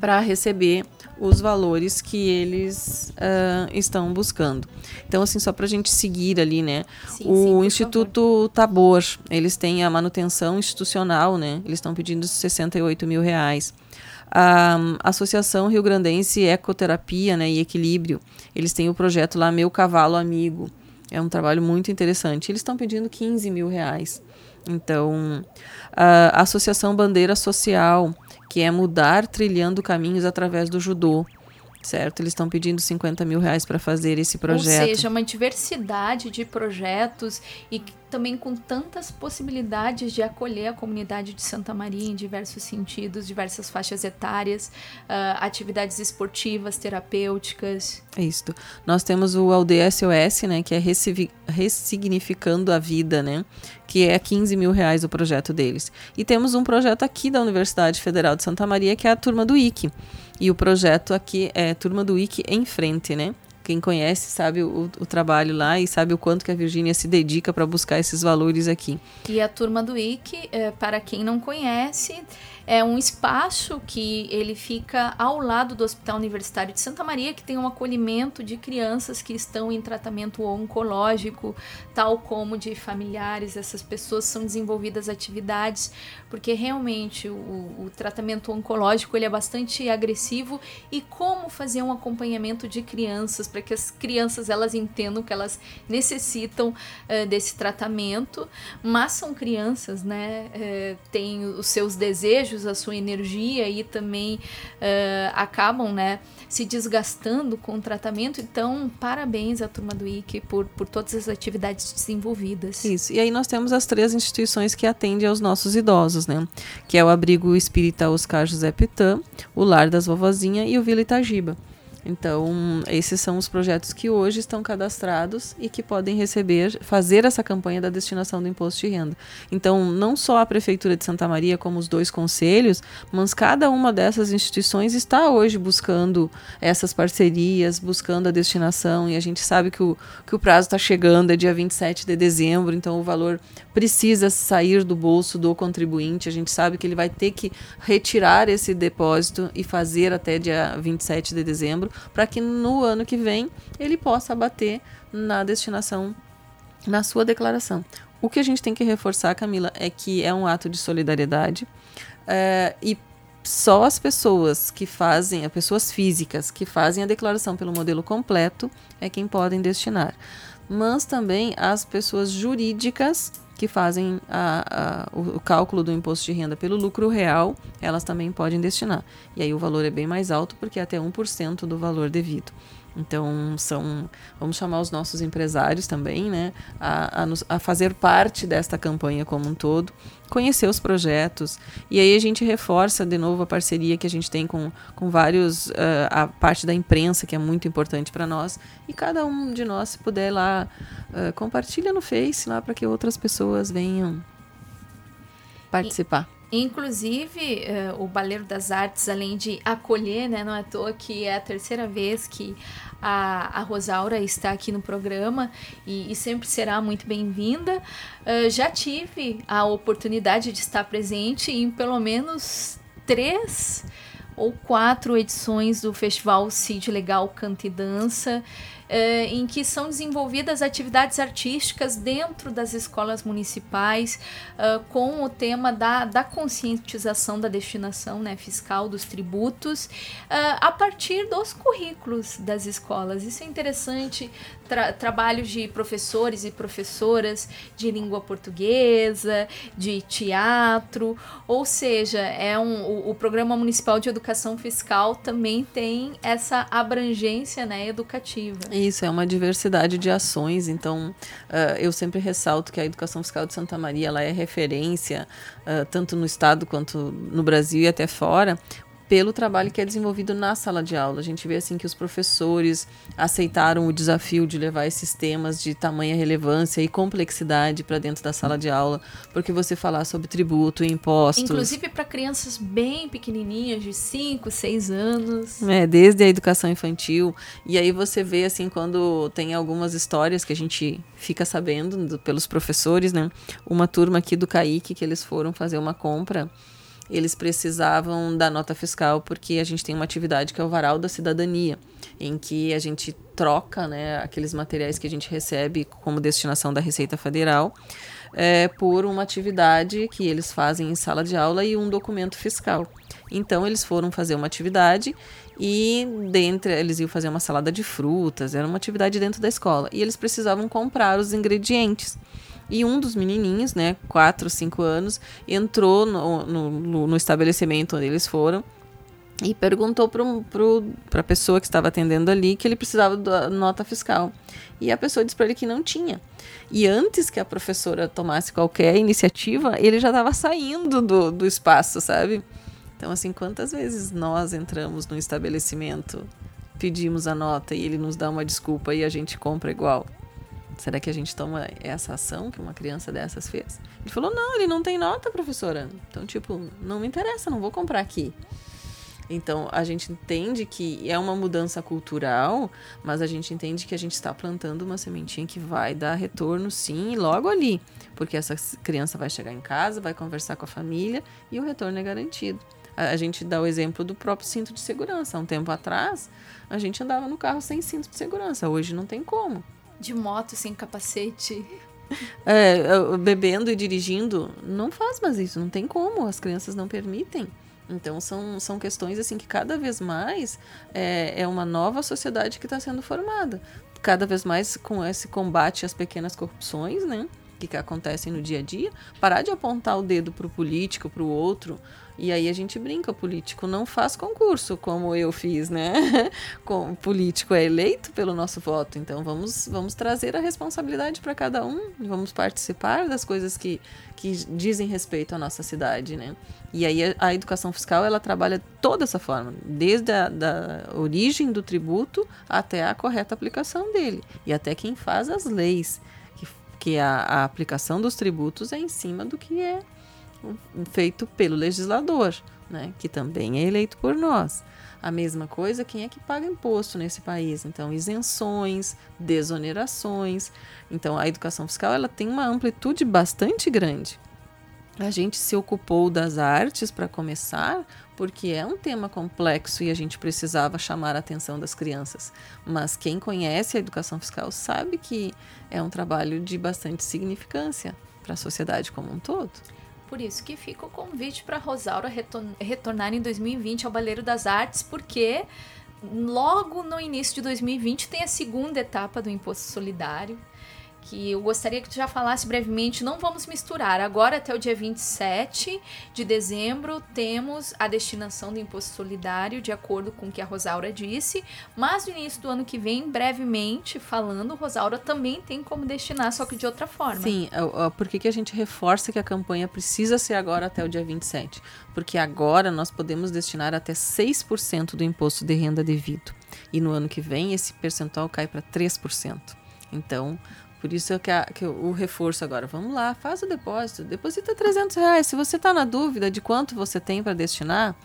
Para receber os valores que eles uh, estão buscando. Então, assim, só para a gente seguir ali, né? Sim, o sim, Instituto favor. Tabor, eles têm a manutenção institucional, né? Eles estão pedindo 68 mil reais. A Associação Rio Grandense Ecoterapia né, e Equilíbrio, eles têm o projeto lá Meu Cavalo Amigo. É um trabalho muito interessante. Eles estão pedindo 15 mil reais. Então, a Associação Bandeira Social, que é mudar trilhando caminhos através do judô certo? Eles estão pedindo 50 mil reais para fazer esse projeto. Ou seja, uma diversidade de projetos e também com tantas possibilidades de acolher a comunidade de Santa Maria em diversos sentidos, diversas faixas etárias, uh, atividades esportivas, terapêuticas. É isso. Nós temos o Aldeia SOS, né, que é ressignificando a vida, né, que é 15 mil reais o projeto deles. E temos um projeto aqui da Universidade Federal de Santa Maria, que é a turma do IC. E o projeto aqui é Turma do IC em Frente, né? Quem conhece sabe o, o, trabalho lá e sabe o quanto que a Virgínia se dedica para buscar esses valores aqui. E a turma do IC, é, para quem não conhece, é um espaço que ele fica ao lado do Hospital Universitário de Santa Maria, que tem um acolhimento de crianças que estão em tratamento oncológico, tal como de familiares. Essas pessoas são desenvolvidas atividades, porque realmente o, o tratamento oncológico ele é bastante agressivo e como fazer um acompanhamento de crianças para que as crianças elas entendam que elas necessitam uh, desse tratamento, mas são crianças, né? Uh, têm os seus desejos a sua energia e também uh, acabam, né, se desgastando com o tratamento. Então, parabéns à turma do IC por, por todas as atividades desenvolvidas. Isso. E aí nós temos as três instituições que atendem aos nossos idosos, né? Que é o Abrigo Espírita Oscar José Pitã, o Lar das Vovozinhas e o Vila Itagiba. Então, esses são os projetos que hoje estão cadastrados e que podem receber, fazer essa campanha da destinação do imposto de renda. Então, não só a Prefeitura de Santa Maria, como os dois conselhos, mas cada uma dessas instituições está hoje buscando essas parcerias, buscando a destinação, e a gente sabe que o, que o prazo está chegando, é dia 27 de dezembro, então o valor precisa sair do bolso do contribuinte. A gente sabe que ele vai ter que retirar esse depósito e fazer até dia 27 de dezembro para que no ano que vem ele possa abater na destinação na sua declaração. O que a gente tem que reforçar, Camila, é que é um ato de solidariedade é, e só as pessoas que fazem, as pessoas físicas que fazem a declaração pelo modelo completo é quem podem destinar. Mas também as pessoas jurídicas que fazem a, a, o, cálculo do imposto de renda pelo lucro real, elas também podem destinar. E aí o valor é bem mais alto, porque é até 1% do valor devido. Então, são, vamos chamar os nossos empresários também, né, a, a, nos, a, fazer parte desta campanha como um todo, conhecer os projetos, e aí a gente reforça de novo a parceria que a gente tem com, com vários, uh, a parte da imprensa, que é muito importante para nós, e cada um de nós, se puder lá, uh, compartilha no Face lá para que outras pessoas venham participar. E Inclusive, uh, o Baleiro das Artes, além de acolher, né, não é à toa que é a terceira vez que a, a Rosaura está aqui no programa e, e sempre será muito bem-vinda. Uh, já tive a oportunidade de estar presente em pelo menos três ou quatro edições do Festival Cid Legal Canta e Dança. Uh, em que são desenvolvidas atividades artísticas dentro das escolas municipais, uh, com o tema da, da conscientização da destinação né, fiscal dos tributos, uh, a partir dos currículos das escolas. Isso é interessante, tra trabalhos de professores e professoras de língua portuguesa, de teatro, ou seja, é um, o, o Programa Municipal de Educação Fiscal também tem essa abrangência né, educativa. Isso, é uma diversidade de ações. Então, uh, eu sempre ressalto que a Educação Fiscal de Santa Maria ela é referência, uh, tanto no Estado quanto no Brasil e até fora, pelo trabalho que é desenvolvido na sala de aula. A gente vê assim que os professores aceitaram o desafio de levar esses temas de tamanha relevância e complexidade para dentro da sala de aula, porque você falar sobre tributo, impostos, inclusive para crianças bem pequenininhas de 5, 6 anos. É, desde a educação infantil. E aí você vê assim quando tem algumas histórias que a gente fica sabendo do, pelos professores, né? Uma turma aqui do CAIC que eles foram fazer uma compra eles precisavam da nota fiscal porque a gente tem uma atividade que é o varal da cidadania, em que a gente troca né, aqueles materiais que a gente recebe como destinação da Receita Federal é, por uma atividade que eles fazem em sala de aula e um documento fiscal. Então eles foram fazer uma atividade e dentro eles iam fazer uma salada de frutas, era uma atividade dentro da escola e eles precisavam comprar os ingredientes. E um dos menininhos, né, 4, 5 anos, entrou no, no, no estabelecimento onde eles foram e perguntou para a pessoa que estava atendendo ali que ele precisava da nota fiscal. E a pessoa disse para ele que não tinha. E antes que a professora tomasse qualquer iniciativa, ele já estava saindo do, do espaço, sabe? Então, assim, quantas vezes nós entramos no estabelecimento, pedimos a nota e ele nos dá uma desculpa e a gente compra igual? Será que a gente toma essa ação que uma criança dessas fez? Ele falou: não, ele não tem nota, professora. Então, tipo, não me interessa, não vou comprar aqui. Então, a gente entende que é uma mudança cultural, mas a gente entende que a gente está plantando uma sementinha que vai dar retorno, sim, logo ali. Porque essa criança vai chegar em casa, vai conversar com a família e o retorno é garantido. A, gente dá o exemplo do próprio cinto de segurança. Há um tempo atrás, a gente andava no carro sem cinto de segurança. Hoje não tem como de moto sem capacete. É, bebendo e dirigindo, não faz mais isso, não tem como, as crianças não permitem. Então são, são questões assim que cada vez mais é, é uma nova sociedade que está sendo formada. Cada vez mais com esse combate às pequenas corrupções, né? Que, que acontecem no dia a dia, parar de apontar o dedo para o político, para o outro, e aí a gente brinca, político não faz concurso como eu fiz, né? o político é eleito pelo nosso voto, então vamos, vamos trazer a responsabilidade para cada um, vamos participar das coisas que, que dizem respeito à nossa cidade, né? E aí a, a educação fiscal ela trabalha toda essa forma, desde a da origem do tributo até a correta aplicação dele e até quem faz as leis, que, a, a aplicação dos tributos é em cima do que é feito pelo legislador, né, que também é eleito por nós. A mesma coisa, quem é que paga imposto nesse país? Então, isenções, desonerações. Então, a educação fiscal ela tem uma amplitude bastante grande. A gente se ocupou das artes para começar, porque é um tema complexo e a gente precisava chamar a atenção das crianças. Mas quem conhece a educação fiscal sabe que é um trabalho de bastante significância para a sociedade como um todo. Por isso que fica o convite para Rosaura retornar em 2020 ao Baleiro das Artes, porque logo no início de 2020 tem a segunda etapa do Imposto Solidário que eu gostaria que tu já falasse brevemente. Não vamos misturar. Agora, até o dia 27 de dezembro, temos a destinação do imposto solidário, de acordo com o que a Rosaura disse. Mas no início do ano que vem, brevemente falando, Rosaura também tem como destinar, só que de outra forma. Sim, por que, que a gente reforça que a campanha precisa ser agora até o dia 27? Porque agora nós podemos destinar até 6% do imposto de renda devido. E no ano que vem, esse percentual cai para 3%. Então, por isso é que, a, que o reforço agora, vamos lá, faz o depósito, deposita 300 reais. Se você está na dúvida de quanto você tem para destinar,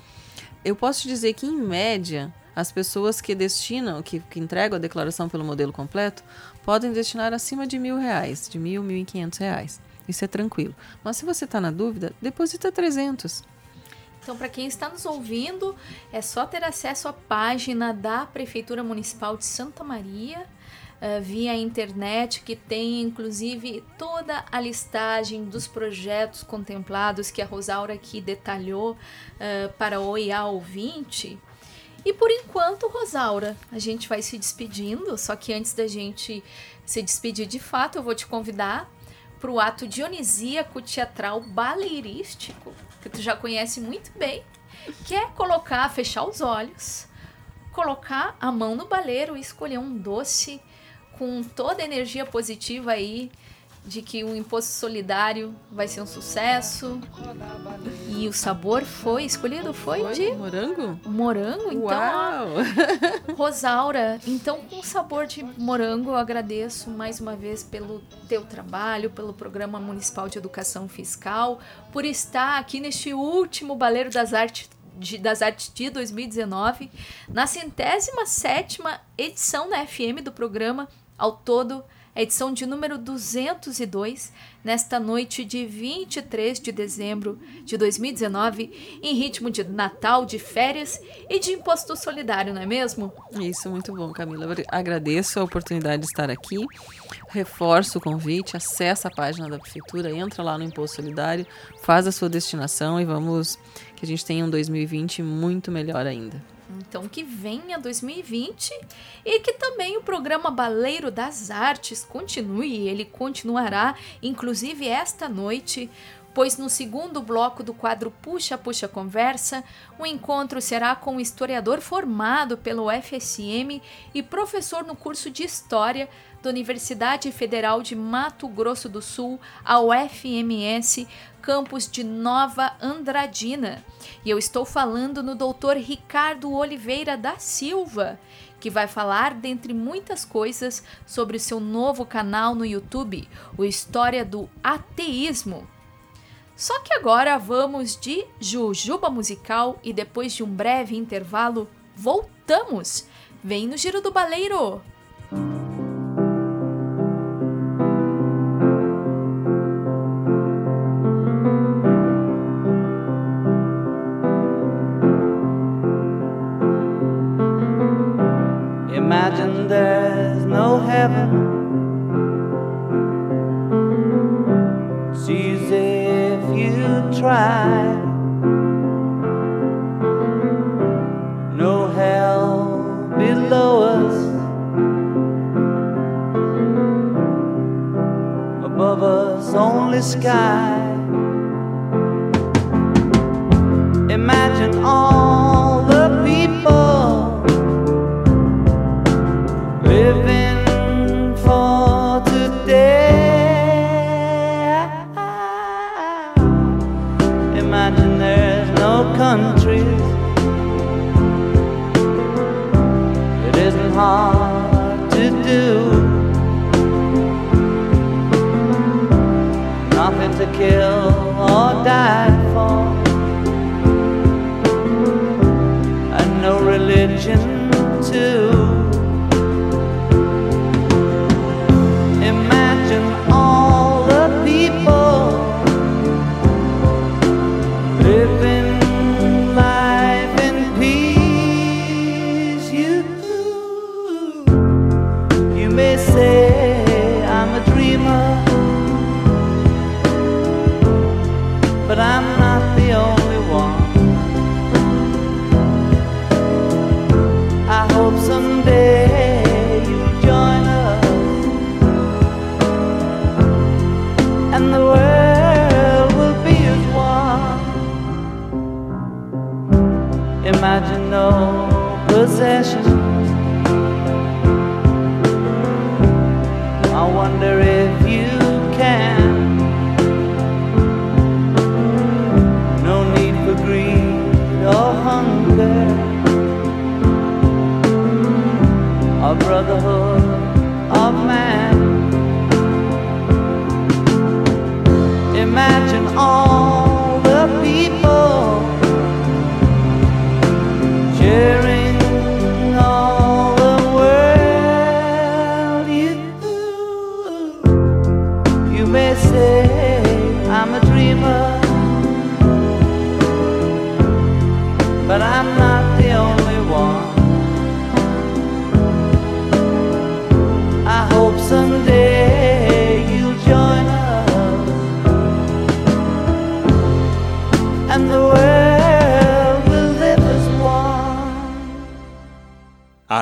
eu posso te dizer que, em média, as pessoas que destinam, que, que entregam a declaração pelo modelo completo, podem destinar acima de mil reais, de mil, mil e quinhentos reais. Isso é tranquilo. Mas se você está na dúvida, deposita 300. Então, para quem está nos ouvindo, é só ter acesso à página da Prefeitura Municipal de Santa Maria, uh, via internet, que tem inclusive toda a listagem dos projetos contemplados que a Rosaura aqui detalhou uh, para o IA ouvinte. E por enquanto, Rosaura, a gente vai se despedindo, só que antes da gente se despedir de fato, eu vou te convidar para o ato dionisíaco teatral baleirístico que tu já conhece muito bem, que é colocar, fechar os olhos, colocar a mão no baleiro e escolher um doce com toda a energia positiva aí de que o imposto solidário vai ser um sucesso. E o sabor foi escolhido foi, de morango? Morango, então. Uau. Ó, Rosaura, então com sabor de morango, eu agradeço mais uma vez pelo teu trabalho, pelo Programa Municipal de Educação Fiscal, por estar aqui neste último Baleiro das Artes de, das Artes de 2019, na centésima sétima edição da FM do programa, ao todo a edição de número 202, nesta noite de 23 de dezembro de 2019, em ritmo de Natal, de férias e de imposto solidário, não é mesmo? Isso, muito bom, Camila. Agradeço a oportunidade de estar aqui. Reforço o convite, acessa a página da prefeitura, entra lá no imposto solidário, faz a sua destinação e vamos que a gente tenha um 2020 muito melhor ainda. Então que venha 2020 e que também o programa Baleiro das Artes continue, ele continuará inclusive esta noite, pois no segundo bloco do quadro Puxa Puxa Conversa, o encontro será com um historiador formado pelo FSM e professor no curso de História da Universidade Federal de Mato Grosso do Sul, a UFMS, campus de Nova Andradina. E eu estou falando no Dr. Ricardo Oliveira da Silva, que vai falar, dentre muitas coisas, sobre o seu novo canal no YouTube, o História do Ateísmo. Só que agora vamos de Jujuba Musical e depois de um breve intervalo, voltamos! Vem no Giro do Baleiro! Sky.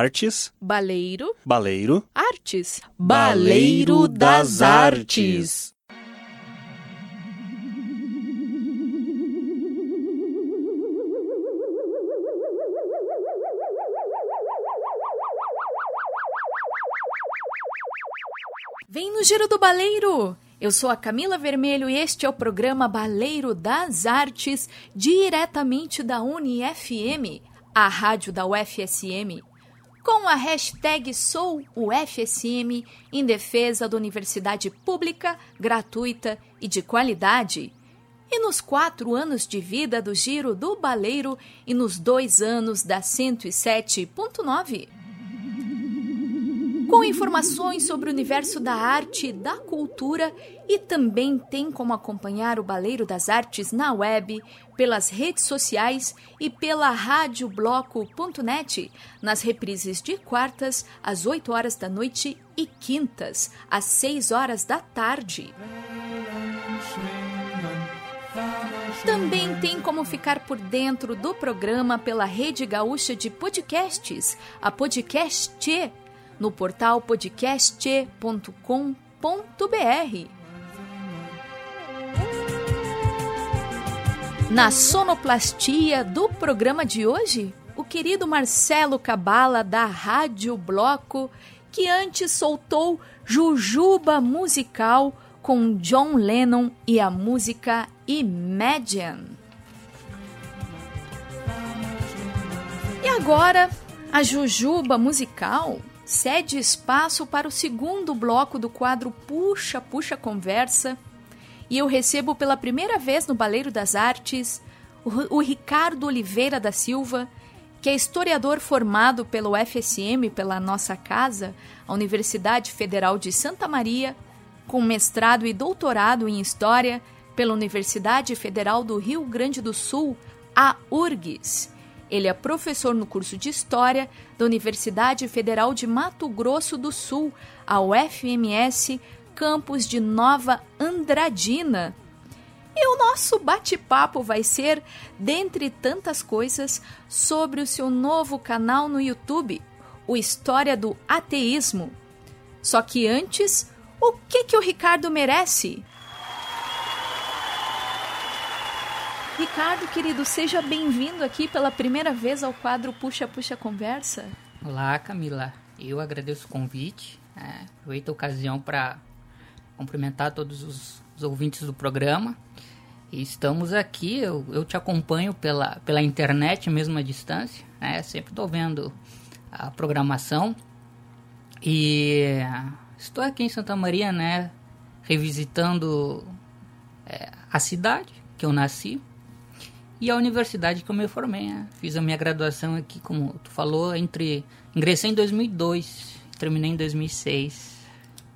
Artes, Baleiro, baleiro, artes. Baleiro das Artes. Vem no Giro do Baleiro! Eu sou a Camila Vermelho e este é o programa Baleiro das Artes, diretamente da UniFM, a rádio da UFSM. Com a hashtag Sou UFSM em defesa da universidade pública, gratuita e de qualidade. E nos quatro anos de vida do Giro do Baleiro e nos dois anos da 107.9 com informações sobre o universo da arte e da cultura e também tem como acompanhar o Baleiro das Artes na web, pelas redes sociais e pela radiobloco.net, nas reprises de quartas às 8 horas da noite e quintas às 6 horas da tarde. Também tem como ficar por dentro do programa pela Rede Gaúcha de Podcasts, a Podcast, no portal podcast.com.br. Na sonoplastia do programa de hoje, o querido Marcelo Cabala da Rádio Bloco, que antes soltou Jujuba Musical com John Lennon e a música Imagine. E agora, a Jujuba Musical cede espaço para o segundo bloco do quadro Puxa, Puxa Conversa. E eu recebo pela primeira vez no Baleiro das Artes o, Ricardo Oliveira da Silva, que é historiador formado pelo FSM, pela nossa casa, a Universidade Federal de Santa Maria, com mestrado e doutorado em História pela Universidade Federal do Rio Grande do Sul, a URGS. Ele é professor no curso de História da Universidade Federal de Mato Grosso do Sul, a UFMS, campus de Nova Andradina. E o nosso bate-papo vai ser, dentre tantas coisas, sobre o seu novo canal no YouTube, o História do Ateísmo. Só que antes, o que que o Ricardo merece? Ricardo, querido, seja bem-vindo aqui pela primeira vez ao quadro Puxa Puxa Conversa. Olá, Camila. Eu agradeço o convite. né? Aproveito a ocasião para cumprimentar todos os, os ouvintes do programa. E estamos aqui, eu, eu te acompanho pela, pela internet, mesmo à distância. Né? Sempre estou vendo a programação. E estou aqui em Santa Maria, né? Revisitando é, a cidade que eu nasci e a universidade que eu me formei. Né? Fiz a minha graduação aqui, como tu falou, entre ingressei em 2002, terminei em 2006.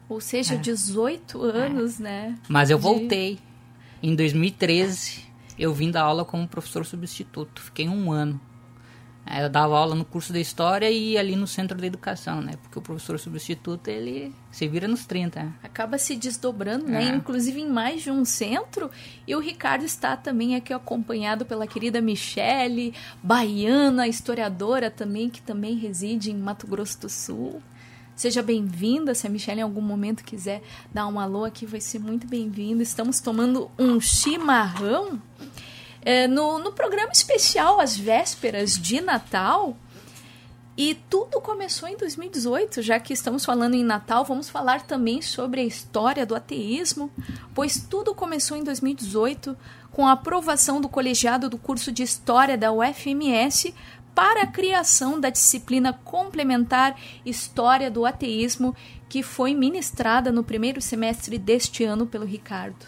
Ou seja, É. 18 anos, né? Mas eu de- voltei em 2013. Eu vim dar aula como professor substituto. Fiquei um ano. Eu dava aula no curso de História e ali no Centro de Educação, né? Porque o professor substituto, ele se vira nos 30. né? Acaba se desdobrando, né? É. Inclusive em mais de um centro. E o Ricardo está também aqui acompanhado pela querida Michele, baiana, historiadora também, que também reside em Mato Grosso do Sul. Seja bem-vinda, se a Michelle em algum momento quiser dar um alô aqui, vai ser muito bem-vinda. Estamos tomando um chimarrão é, no, no programa especial às vésperas de Natal. E tudo começou em 2018, já que estamos falando em Natal, vamos falar também sobre a história do ateísmo, pois tudo começou em 2018 com a aprovação do colegiado do curso de História da UFMS para a criação da disciplina complementar História do Ateísmo, que foi ministrada no primeiro semestre deste ano pelo Ricardo.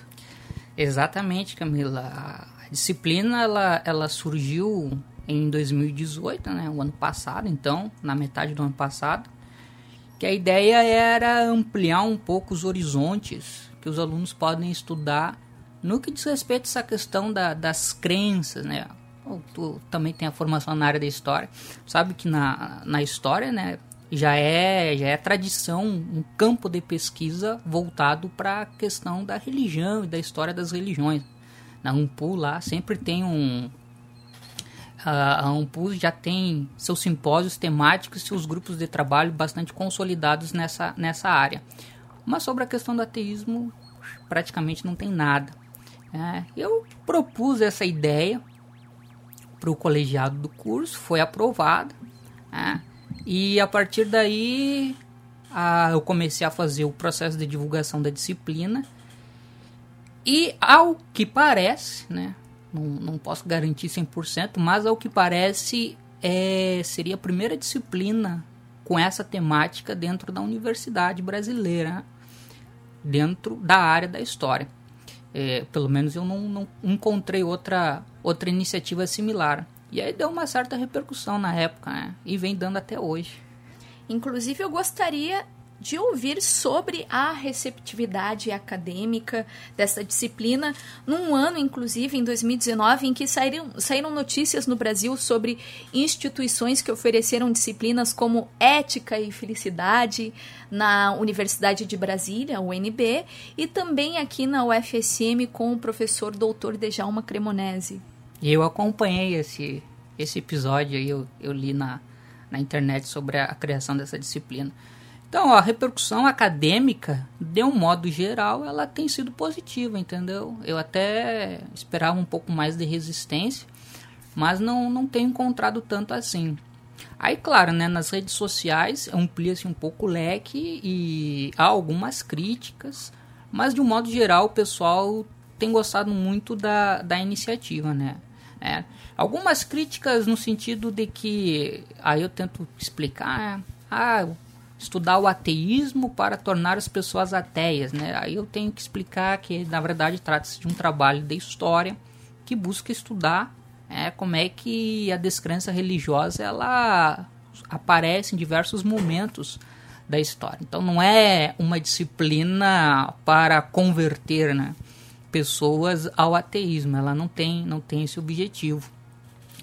Exatamente, Camila. Disciplina ela, ela surgiu em 2018, né, o ano passado, então, na metade do ano passado. que a ideia era ampliar um pouco os horizontes que os alunos podem estudar no que diz respeito a essa questão da, das crenças, né? Tu também tem a formação na área da história, sabe que na, na história, né, já é já é tradição um campo de pesquisa voltado para a questão da religião e da história das religiões. Na Umpu lá sempre tem um a Umpu já tem seus simpósios temáticos seus grupos de trabalho bastante consolidados nessa, nessa área. Mas sobre a questão do ateísmo, praticamente não tem nada. É, eu propus essa ideia para o colegiado do curso, foi aprovada. É, e a partir daí a, eu comecei a fazer o processo de divulgação da disciplina. E ao que parece, né, não, não posso garantir 100%, mas ao que parece é, seria a primeira disciplina com essa temática dentro da universidade brasileira, dentro da área da história. É, pelo menos eu não, não, encontrei outra, outra iniciativa similar. E aí deu uma certa repercussão na época, né? E vem dando até hoje. Inclusive, eu gostaria de ouvir sobre a receptividade acadêmica dessa disciplina, num ano, inclusive, em 2019, em que saíram, saíram notícias no Brasil sobre instituições que ofereceram disciplinas como ética e felicidade na Universidade de Brasília, UNB, e também aqui na UFSM com o professor doutor Dejalma Cremonese. Eu acompanhei esse, esse episódio, eu, eu li na, na internet sobre a, a criação dessa disciplina. Então, a repercussão acadêmica, de um modo geral, ela tem sido positiva, entendeu? Eu até esperava um pouco mais de resistência, mas não, não tenho encontrado tanto assim. Aí, claro, né, nas redes sociais amplia-se um pouco o leque e há algumas críticas, mas de um modo geral o pessoal tem gostado muito da, da iniciativa, né? É, algumas críticas no sentido de que, aí eu tento explicar, ah, estudar o ateísmo para tornar as pessoas ateias, né? Aí eu tenho que explicar que na verdade trata-se de um trabalho de história que busca estudar é, como é que a descrença religiosa ela aparece em diversos momentos da história. Então não é uma disciplina para converter, né, pessoas ao ateísmo. Ela não tem não tem esse objetivo.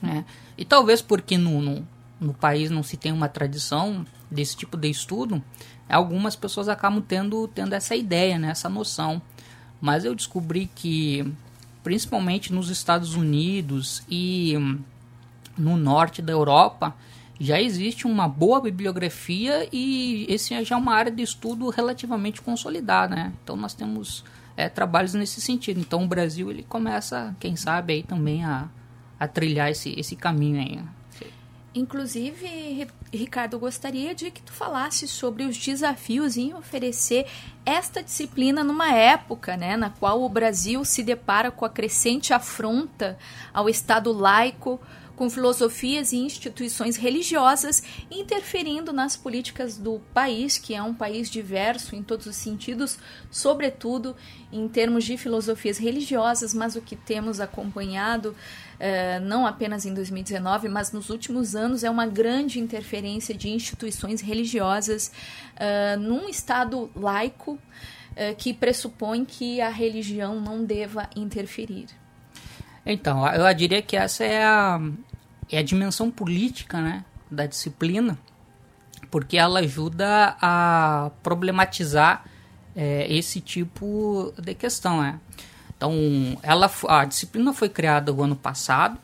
Né? E talvez porque no, no, no país não se tem uma tradição desse tipo de estudo, algumas pessoas acabam tendo, tendo essa ideia, né, essa noção. Mas eu descobri que, principalmente nos Estados Unidos e hum, no norte da Europa, já existe uma boa bibliografia e esse já é uma área de estudo relativamente consolidada, né? Então nós temos é, trabalhos nesse sentido. Então o Brasil ele começa, quem sabe aí também a, a trilhar esse, esse caminho aí. Inclusive, Ricardo, gostaria de que tu falasse sobre os desafios em oferecer esta disciplina numa época, né, na qual o Brasil se depara com a crescente afronta ao Estado laico, com filosofias e instituições religiosas interferindo nas políticas do país, que é um país diverso em todos os sentidos, sobretudo em termos de filosofias religiosas, mas o que temos acompanhado eh, não apenas em 2019, mas nos últimos anos, é uma grande interferência de instituições religiosas uh, num Estado laico uh, que pressupõe que a religião não deva interferir. Então, eu diria que essa é a, é a dimensão política né, da disciplina, porque ela ajuda a problematizar é, esse tipo de questão. Né? Então, ela, a disciplina foi criada o ano passado,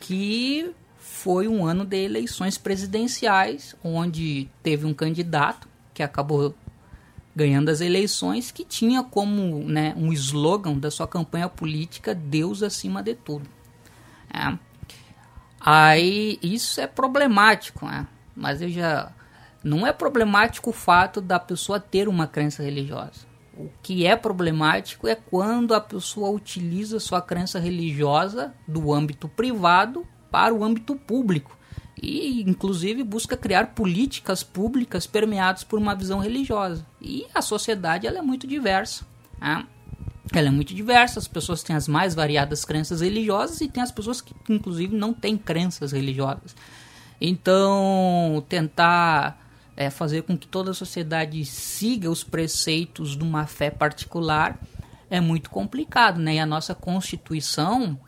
que foi um ano de eleições presidenciais, onde teve um candidato que acabou ganhando as eleições, que tinha como né, um slogan da sua campanha política Deus acima de tudo. É. Aí isso é problemático, né? mas eu já não é problemático o fato da pessoa ter uma crença religiosa. O que é problemático é quando a pessoa utiliza sua crença religiosa do âmbito privado para o âmbito público e inclusive busca criar políticas públicas permeadas por uma visão religiosa. E a sociedade ela é muito diversa. Né? Ela é muito diversa, as pessoas têm as mais variadas crenças religiosas e tem as pessoas que inclusive não têm crenças religiosas. Então, tentar é, fazer com que toda a sociedade siga os preceitos de uma fé particular é muito complicado, né? E a nossa Constituição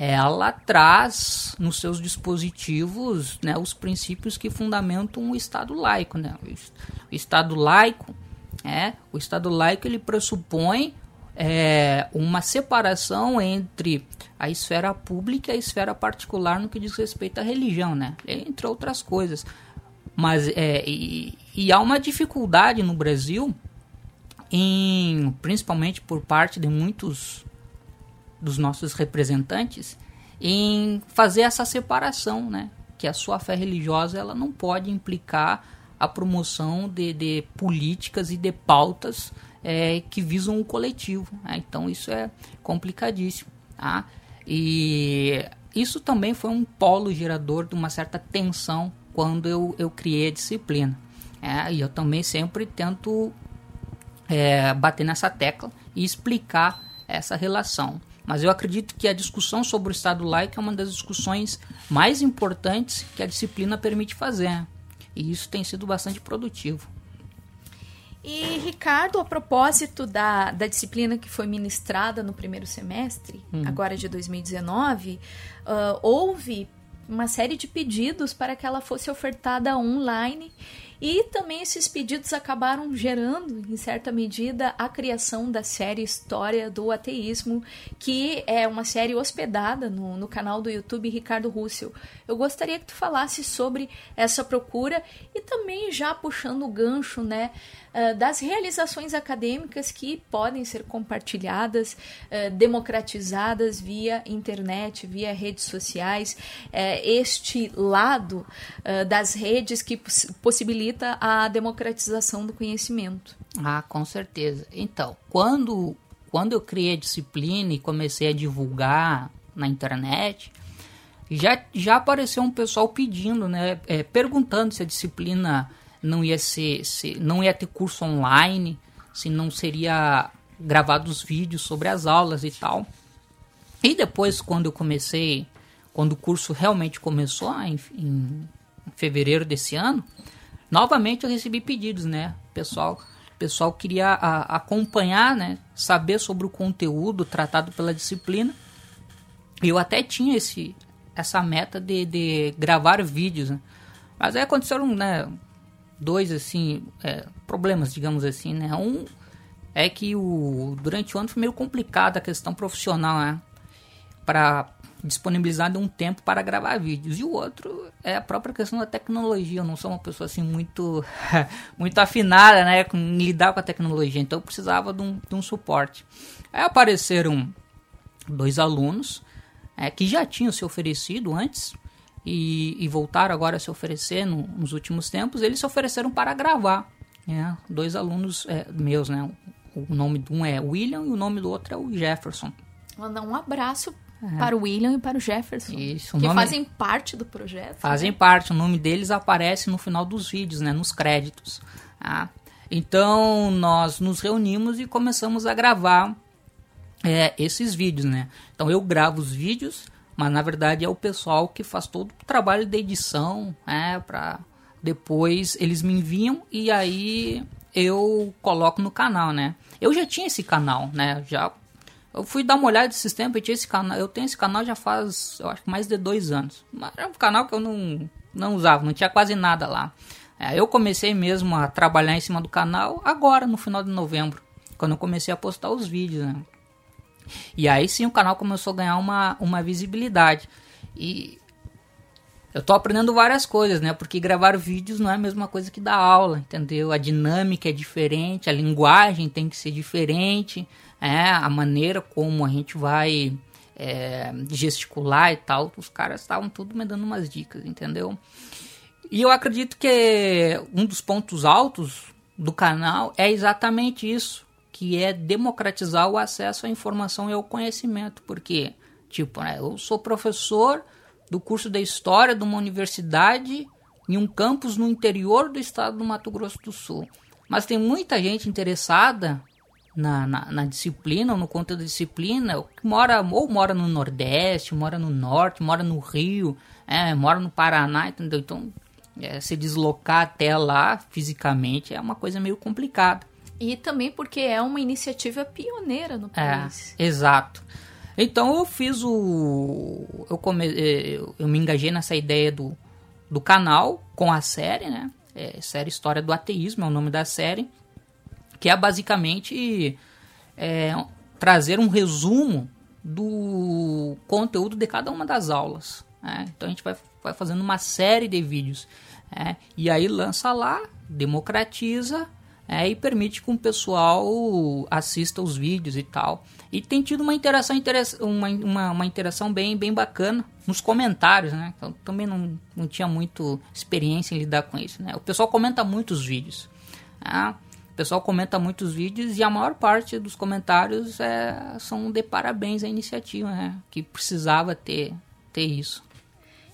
ela traz nos seus dispositivos né, os princípios que fundamentam o Estado laico. Né? O Estado laico, é, o Estado laico ele pressupõe é, uma separação entre a esfera pública e a esfera particular no que diz respeito à religião, né? entre outras coisas. Mas é, e, e há uma dificuldade no Brasil, em, principalmente por parte de muitos dos nossos representantes, em fazer essa separação, né? Que a sua fé religiosa ela não pode implicar a promoção de, de políticas e de pautas é, que visam o coletivo. Né? Então isso é complicadíssimo. Tá? E isso também foi um polo gerador de uma certa tensão quando eu, eu criei a disciplina. É, e eu também sempre tento é, bater nessa tecla e explicar essa relação. Mas eu acredito que a discussão sobre o Estado laico é uma das discussões mais importantes que a disciplina permite fazer. E isso tem sido bastante produtivo. E, Ricardo, a propósito da, da disciplina que foi ministrada no primeiro semestre, hum. agora de 2019, uh, houve uma série de pedidos para que ela fosse ofertada online e também esses pedidos acabaram gerando, em certa medida, a criação da série História do Ateísmo, que é uma série hospedada no, no canal do YouTube Ricardo Russell. Eu gostaria que tu falasse sobre essa procura e também já puxando o gancho, né, eh, das realizações acadêmicas que podem ser compartilhadas, uh, democratizadas via internet, via redes sociais, uh, este lado das redes que poss possibilita a democratização do conhecimento. Ah, com certeza. Então, quando, quando eu criei a disciplina e comecei a divulgar na internet, já, já apareceu um pessoal pedindo, né, é, perguntando se a disciplina não ia ser, se, não ia ter curso online, se não seria gravados vídeos sobre as aulas e tal. E depois, quando eu comecei, quando o curso realmente começou, em, em fevereiro desse ano, novamente eu recebi pedidos, né? Pessoal, pessoal queria a, acompanhar, né? Saber sobre o conteúdo tratado pela disciplina. Eu até tinha esse, essa meta de, de gravar vídeos, né? Mas aí aconteceram, né? Dois assim é, problemas, digamos assim, né? Um é que o durante o ano foi meio complicado a questão profissional, né? Para disponibilizar um tempo para gravar vídeos. E o outro é a própria questão da tecnologia. Eu não sou uma pessoa assim muito muito afinada, né, com lidar com a tecnologia. Então eu precisava de um, de um suporte. Aí apareceram dois alunos é, que já tinham se oferecido antes e, e voltaram agora a se oferecer no, nos últimos tempos, eles se ofereceram para gravar. Né? Dois alunos é, meus, né? O nome de um é William e o nome do outro é o Jefferson. Mandar um abraço é. para o William e para o Jefferson. Isso, que nome... fazem parte do projeto. Fazem né? parte, o nome deles aparece no final dos vídeos, né? Nos créditos. Tá? Então nós nos reunimos e começamos a gravar é, esses vídeos, né? Então eu gravo os vídeos mas na verdade é o pessoal que faz todo o trabalho de edição, né, para depois eles me enviam e aí eu coloco no canal, né? Eu já tinha esse canal, né? Já eu fui dar uma olhada nesses tempos, eu tinha esse canal, eu tenho esse canal já faz, eu acho mais de dois anos. Mas é um canal que eu não não usava, não tinha quase nada lá. É, eu comecei mesmo a trabalhar em cima do canal agora, no final de novembro, quando eu comecei a postar os vídeos, né? E aí sim o canal começou a ganhar uma, uma visibilidade. E eu tô aprendendo várias coisas, né? Porque gravar vídeos não é a mesma coisa que dar aula, entendeu? A dinâmica é diferente, a linguagem tem que ser diferente, é, a maneira como a gente vai é, gesticular e tal. Os caras estavam tudo me dando umas dicas, entendeu? E eu acredito que um dos pontos altos do canal é exatamente isso que é democratizar o acesso à informação e ao conhecimento. Porque, tipo, né, eu sou professor do curso de História de uma universidade em um campus no interior do estado do Mato Grosso do Sul. Mas tem muita gente interessada na, na, na disciplina, ou no conteúdo da disciplina, que mora ou mora no Nordeste, mora no Norte, mora no Rio, é, mora no Paraná, entendeu? Então, É, se deslocar até lá fisicamente é uma coisa meio complicada. E também porque é uma iniciativa pioneira no país. É, exato. Então eu fiz o. Eu, come, eu, eu me engajei nessa ideia do, do canal com a série, né? É, série História do Ateísmo é o nome da série. Que é basicamente é, trazer um resumo do conteúdo de cada uma das aulas. Né? Então a gente vai, vai fazendo uma série de vídeos. Né? E aí lança lá, democratiza é, e permite que o pessoal assista os vídeos e tal. E tem tido uma interação, uma, uma, uma, interação bem, bem bacana nos comentários, né? Então, também não, não tinha muito experiência em lidar com isso, né? O pessoal comenta muitos vídeos. Né? O pessoal comenta muitos vídeos e a maior parte dos comentários é, são de parabéns à iniciativa, né? Que precisava ter, ter isso.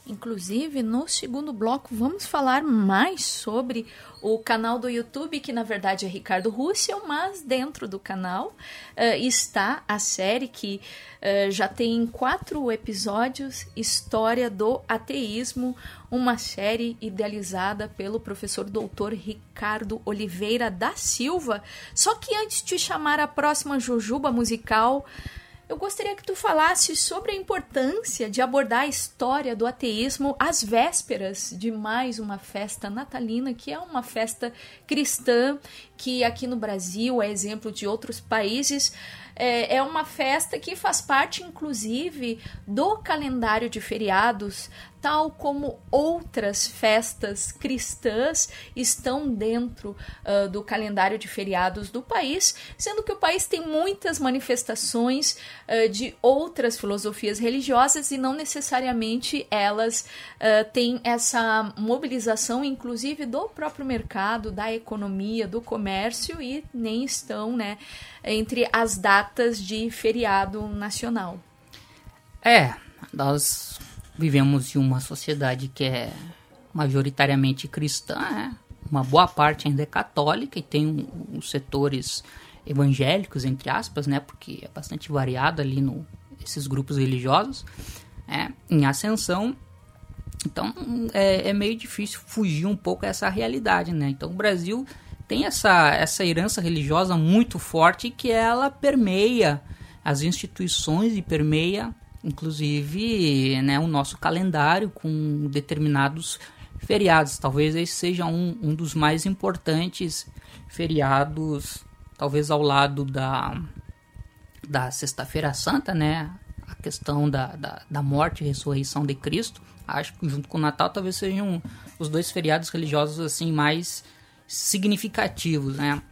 Inclusive, no segundo bloco, vamos falar mais sobre o canal do YouTube, que na verdade é Ricardo Russell, mas dentro do canal uh, está a série que uh, já tem quatro episódios História do Ateísmo, uma série idealizada pelo professor doutor Ricardo Oliveira da Silva. Só que antes de chamar a próxima Jujuba musical eu gostaria que tu falasse sobre a importância de abordar a história do ateísmo às vésperas de mais uma festa natalina, que é uma festa cristã, que aqui no Brasil é exemplo de outros países. É, é uma festa que faz parte, inclusive, do calendário de feriados tal como outras festas cristãs estão dentro uh, do calendário de feriados do país, sendo que o país tem muitas manifestações uh, de outras filosofias religiosas e não necessariamente elas uh, têm essa mobilização, inclusive do próprio mercado, da economia, do comércio e nem estão, né, entre as datas de feriado nacional. É, nós vivemos em uma sociedade que é majoritariamente cristã, né? uma boa parte ainda é católica e tem uns setores evangélicos, entre aspas, né? Porque é bastante variado ali no esses grupos religiosos, é, em ascensão. Então é, é, meio difícil fugir um pouco dessa realidade, né? Então o Brasil tem essa, essa herança religiosa muito forte que ela permeia as instituições e permeia inclusive né, o nosso calendário com determinados feriados. Talvez esse seja um, um dos mais importantes feriados, talvez ao lado da, da Sexta-feira Santa, né? A questão da, da, da, morte e ressurreição de Cristo. Acho que junto com o Natal talvez sejam os dois feriados religiosos assim mais significativos, né?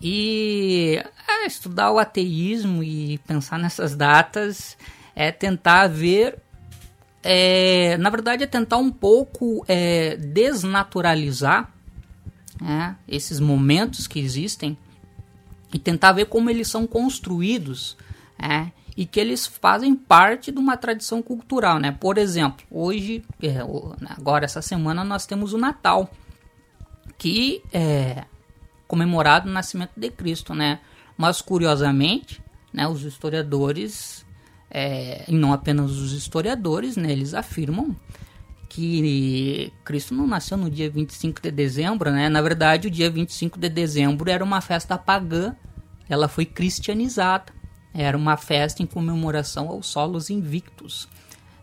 E é, estudar o ateísmo e pensar nessas datas é tentar ver. É, na verdade, é tentar um pouco é, desnaturalizar né, esses momentos que existem e tentar ver como eles são construídos é, e que eles fazem parte de uma tradição cultural. Né? Por exemplo, hoje, é, agora essa semana, nós temos o Natal, que é comemorado o nascimento de Cristo, né? Mas curiosamente, né, os historiadores, é, e não apenas os historiadores, né, eles afirmam que Cristo não nasceu no dia 25 de dezembro, né? Na verdade, o dia 25 de dezembro era uma festa pagã, ela foi cristianizada. Era uma festa em comemoração aos solos invictos.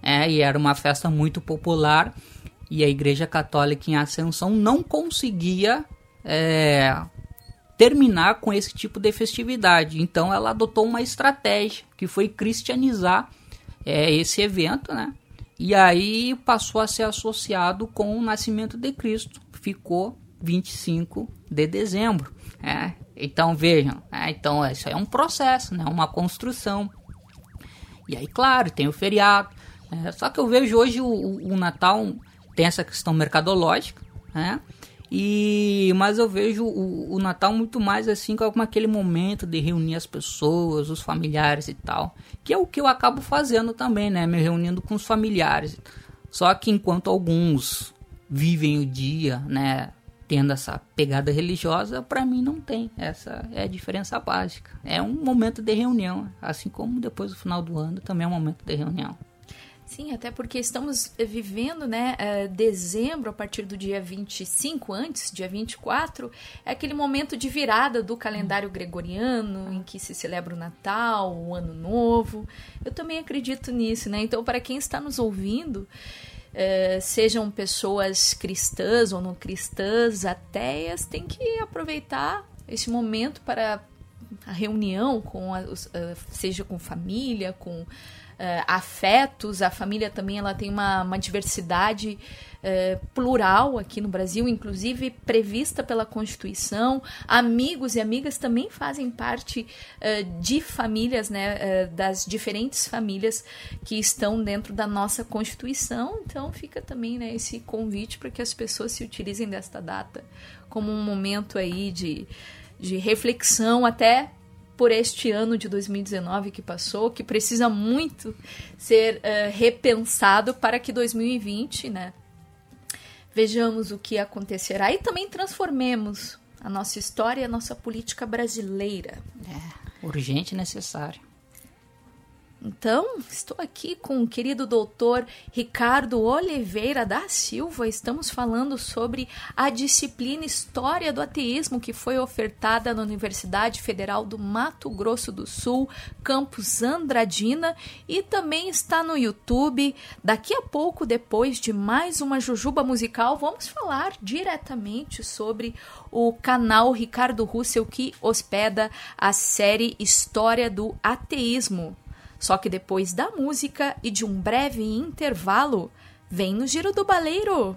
É, e era uma festa muito popular e a Igreja Católica em Ascensão não conseguia é, terminar com esse tipo de festividade. Então ela adotou uma estratégia que foi cristianizar é, esse evento, né? E aí passou a ser associado com o nascimento de Cristo. Ficou 25 de dezembro. É, então vejam, é, então isso é um processo, né? Uma construção. E aí, claro, tem o feriado. É, só que eu vejo hoje o, o, o Natal tem essa questão mercadológica, né? E mas eu vejo o, o, Natal muito mais assim como aquele momento de reunir as pessoas, os familiares e tal, que é o que eu acabo fazendo também, né, me reunindo com os familiares. Só que enquanto alguns vivem o dia, né, tendo essa pegada religiosa, para mim não tem. Essa é a diferença básica. É um momento de reunião, assim como depois do final do ano também é um momento de reunião. Sim, até porque estamos vivendo, né, eh, dezembro, a partir do dia 25, antes, dia 24, é aquele momento de virada do calendário gregoriano, em que se celebra o Natal, o Ano Novo. Eu também acredito nisso, né? Então, para quem está nos ouvindo, eh, sejam pessoas cristãs ou não cristãs, ateias, tem que aproveitar esse momento para a reunião, com a, seja com família, com uh, afetos. A família também ela tem uma, uma diversidade uh, plural aqui no Brasil, inclusive prevista pela Constituição. Amigos e amigas também fazem parte de famílias, né, das diferentes famílias que estão dentro da nossa Constituição. Então fica também né, esse convite para que as pessoas se utilizem desta data como um momento aí de de reflexão até por este ano de 2019 que passou, que precisa muito ser uh, repensado para que 2020, né, vejamos o que acontecerá e também transformemos a nossa história e a nossa política brasileira. É, urgente e necessário. Então, estou aqui com o querido doutor Ricardo Oliveira da Silva. Estamos falando sobre a disciplina História do Ateísmo que foi ofertada na Universidade Federal do Mato Grosso do Sul, campus Andradina, e também está no YouTube. Daqui a pouco, depois de mais uma Jujuba musical, vamos falar diretamente sobre o canal Ricardo Russell que hospeda a série História do Ateísmo. Só que depois da música e de um breve intervalo, vem no Giro do Baleiro.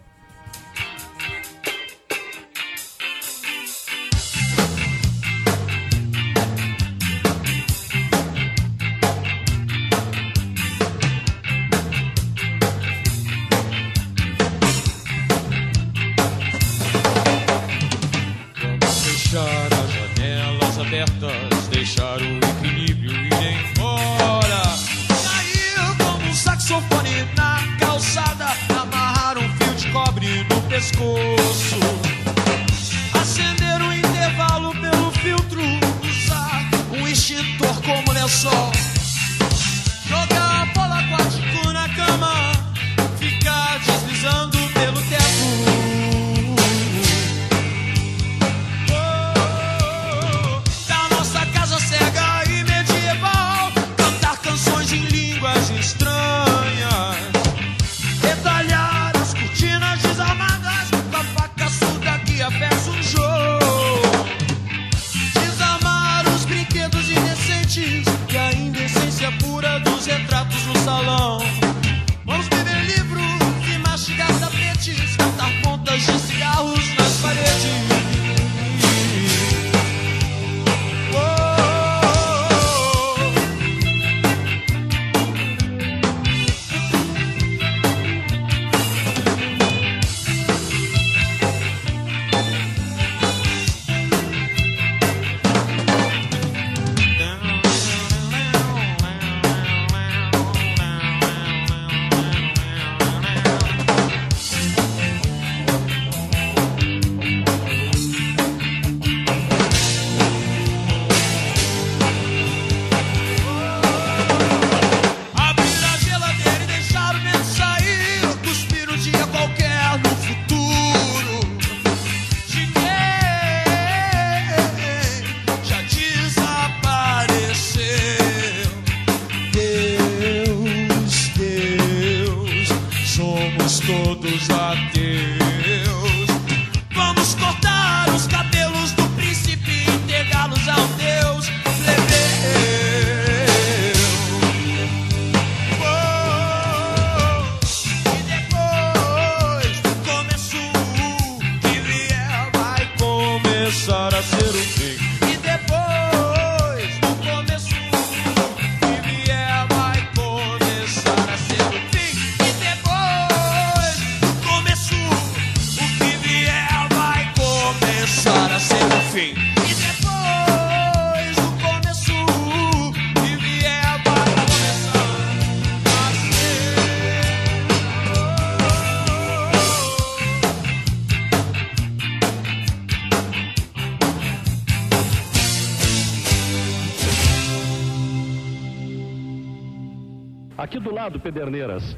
Lado, Pederneiras.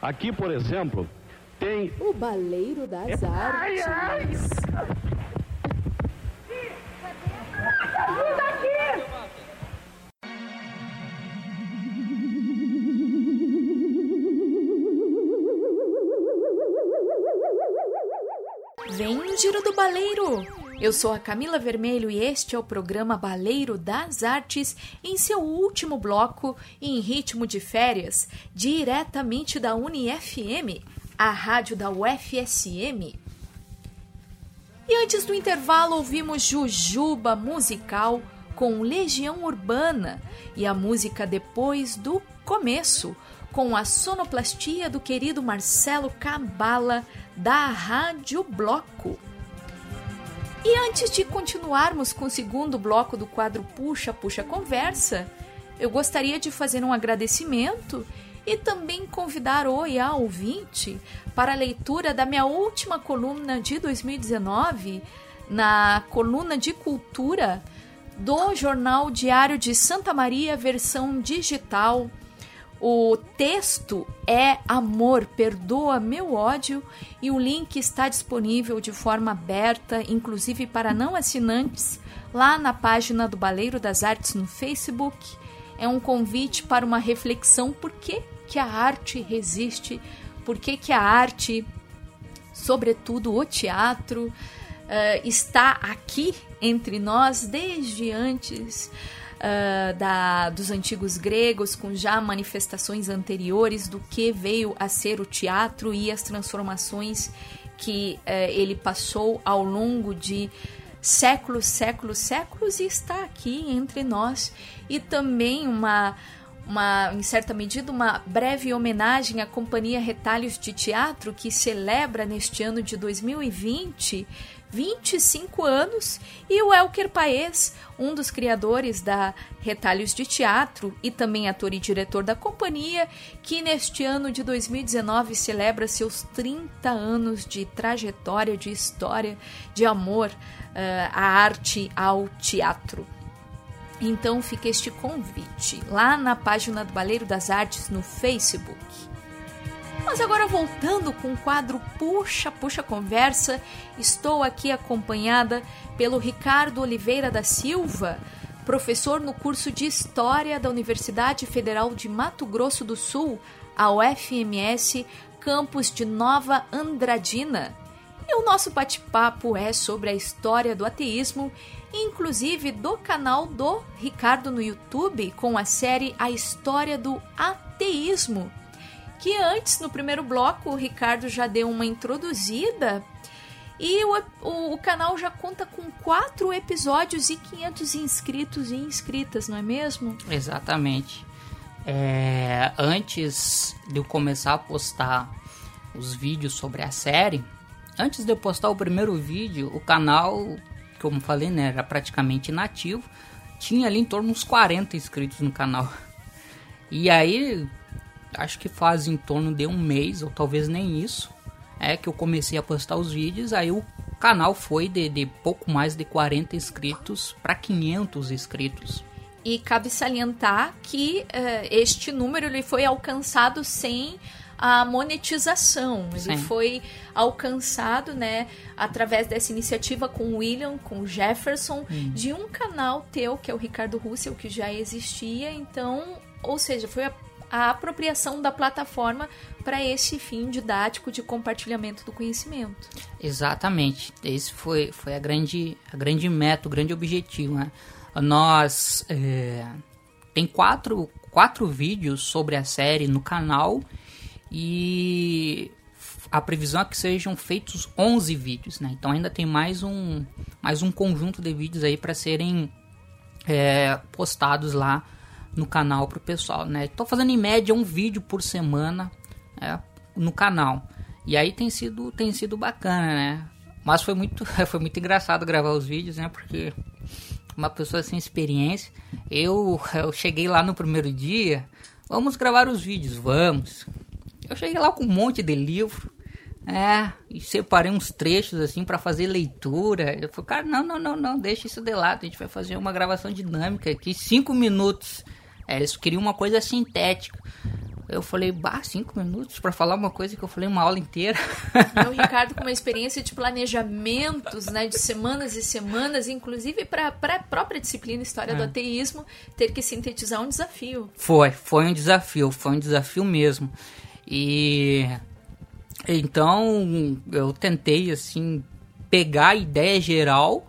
Aqui, por exemplo, tem O Baleiro das Artes. Vem Eu sou a Camila Vermelho e este é o programa Baleiro das Artes em seu último bloco em ritmo de férias, diretamente da UniFM, a rádio da UFSM. E antes do intervalo ouvimos Jujuba musical com Legião Urbana e a música depois do começo, com a sonoplastia do querido Marcelo Cabala da Rádio Bloco. E antes de continuarmos com o segundo bloco do quadro Puxa, Puxa Conversa, eu gostaria de fazer um agradecimento e também convidar o a ouvinte para a leitura da minha última coluna de 2019, na coluna de cultura do Jornal Diário de Santa Maria, versão digital. O texto é Amor, Perdoa Meu Ódio e o link está disponível de forma aberta, inclusive para não assinantes, lá na página do Baleiro das Artes no Facebook. É um convite para uma reflexão por que, que a arte resiste, por que, que a arte, sobretudo o teatro, eh, está aqui entre nós desde antes uh, da, dos antigos gregos, com já manifestações anteriores do que veio a ser o teatro e as transformações que uh, ele passou ao longo de séculos, séculos, séculos e está aqui entre nós. E também uma uma, em certa medida, uma breve homenagem à Companhia Retalhos de Teatro, que celebra neste ano de 2020 25 anos, e o Elker Paes, um dos criadores da Retalhos de Teatro e também ator e diretor da companhia, que neste ano de 2019 celebra seus 30 anos de trajetória, de história, de amor uh, à arte, ao teatro. Então fica este convite lá na página do Baleiro das Artes no Facebook. Mas agora voltando com o quadro Puxa, Puxa Conversa, estou aqui acompanhada pelo Ricardo Oliveira da Silva, professor no curso de História da Universidade Federal de Mato Grosso do Sul, a UFMS, campus de Nova Andradina. E o nosso bate-papo é sobre a história do ateísmo, inclusive do canal do Ricardo no YouTube, com a série A História do Ateísmo que antes, no primeiro bloco, o Ricardo já deu uma introduzida. E o, o, o, canal já conta com quatro episódios e 500 inscritos e inscritas, não é mesmo? Exatamente. É, antes de eu começar a postar os vídeos sobre a série, antes de eu postar o primeiro vídeo, o canal, como falei, né, era praticamente inativo. Tinha ali em torno uns 40 inscritos no canal. E aí, acho que faz em torno de um mês, ou talvez nem isso, é que eu comecei a postar os vídeos, aí o canal foi de, de pouco mais de 40 inscritos para 500 inscritos. E cabe salientar que uh, este número ele foi alcançado sem a monetização. Ele Sim. foi alcançado, né, através dessa iniciativa com o William, com o Jefferson, Hum. de um canal teu, que é o Ricardo Russell, que já existia. Então, ou seja, foi a, a apropriação da plataforma para esse fim didático de compartilhamento do conhecimento. Exatamente. Esse foi, foi a, grande, a grande meta, o grande objetivo. Né? Nós. é, tem quatro, quatro vídeos sobre a série no canal e a previsão é que sejam feitos 11 vídeos. Né? Então ainda tem mais um, mais um conjunto de vídeos aí para serem é, postados lá no canal pro pessoal, né? Tô fazendo em média um vídeo por semana é, no canal. E aí tem sido tem sido bacana, né? Mas foi muito foi muito engraçado gravar os vídeos, né? Porque uma pessoa sem experiência, eu eu cheguei lá no primeiro dia, vamos gravar os vídeos, vamos. Eu cheguei lá com um monte de livro, é, e separei uns trechos assim para fazer leitura. Eu falei, cara, não, não, não, não, deixa isso de lado. A gente vai fazer uma gravação dinâmica aqui, cinco minutos. É, eles queriam uma coisa sintética. Eu falei, bah, cinco minutos para falar uma coisa que eu falei uma aula inteira. E o Ricardo com uma experiência de planejamentos, né, de semanas e semanas, inclusive para a própria disciplina História É. do Ateísmo, ter que sintetizar um desafio. Foi, foi um desafio, foi um desafio mesmo. E então eu tentei assim pegar a ideia geral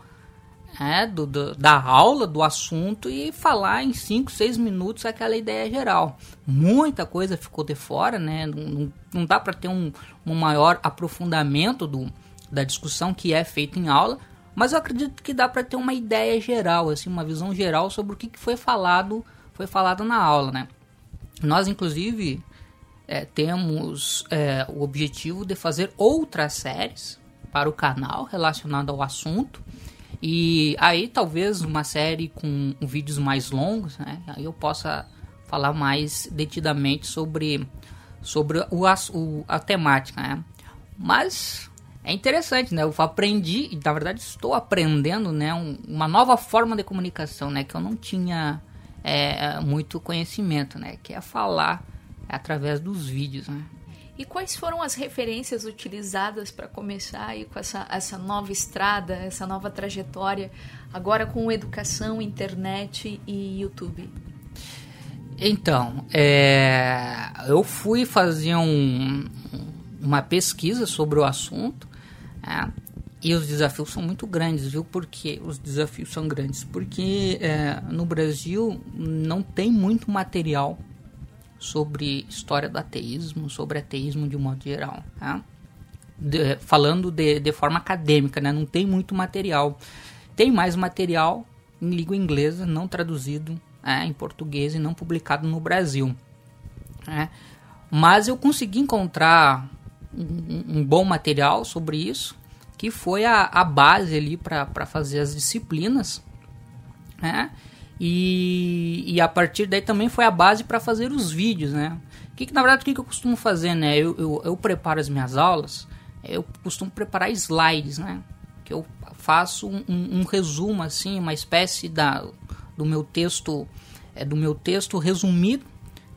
né, do, do- da aula, do assunto e falar em 5, 6 minutos aquela ideia geral. Muita coisa ficou de fora, né? Não, não, não dá para ter um, um maior aprofundamento do, da discussão que é feita em aula, mas eu acredito que dá para ter uma ideia geral, assim, uma visão geral sobre o que, que foi falado, foi falado na aula, né? Nós, inclusive, é, temos é, o objetivo de fazer outras séries para o canal relacionado ao assunto. E aí talvez uma série com vídeos mais longos, né? Aí eu possa falar mais detidamente sobre, sobre o, o- a temática, né? Mas é interessante, né? Eu aprendi, e na verdade estou aprendendo, né? um- uma nova forma de comunicação, né? Que eu não tinha é, muito conhecimento, né? Que é falar através dos vídeos, né? E quais foram as referências utilizadas para começar aí com essa, essa nova estrada, essa nova trajetória, agora com educação, internet e YouTube? Então, é, eu fui fazer um- uma pesquisa sobre o assunto né, e os desafios são muito grandes, viu? Porque os desafios são grandes porque é, no Brasil não tem muito material sobre história do ateísmo, sobre ateísmo de um modo geral, tá? De- falando de, de forma acadêmica, né? Não tem muito material. Tem mais material em língua inglesa, não traduzido né, em português e não publicado no Brasil. né? Mas eu consegui encontrar um, um bom material sobre isso, que foi a, a base ali para fazer as disciplinas. né? E, e a partir daí também foi a base para fazer os vídeos, né? Que, que, na verdade, o que, que eu costumo fazer, né? Eu, eu, eu preparo as minhas aulas, eu costumo preparar slides, né? Que eu faço um, um- um resumo, assim, uma espécie da, do meu texto, é, do meu texto resumido,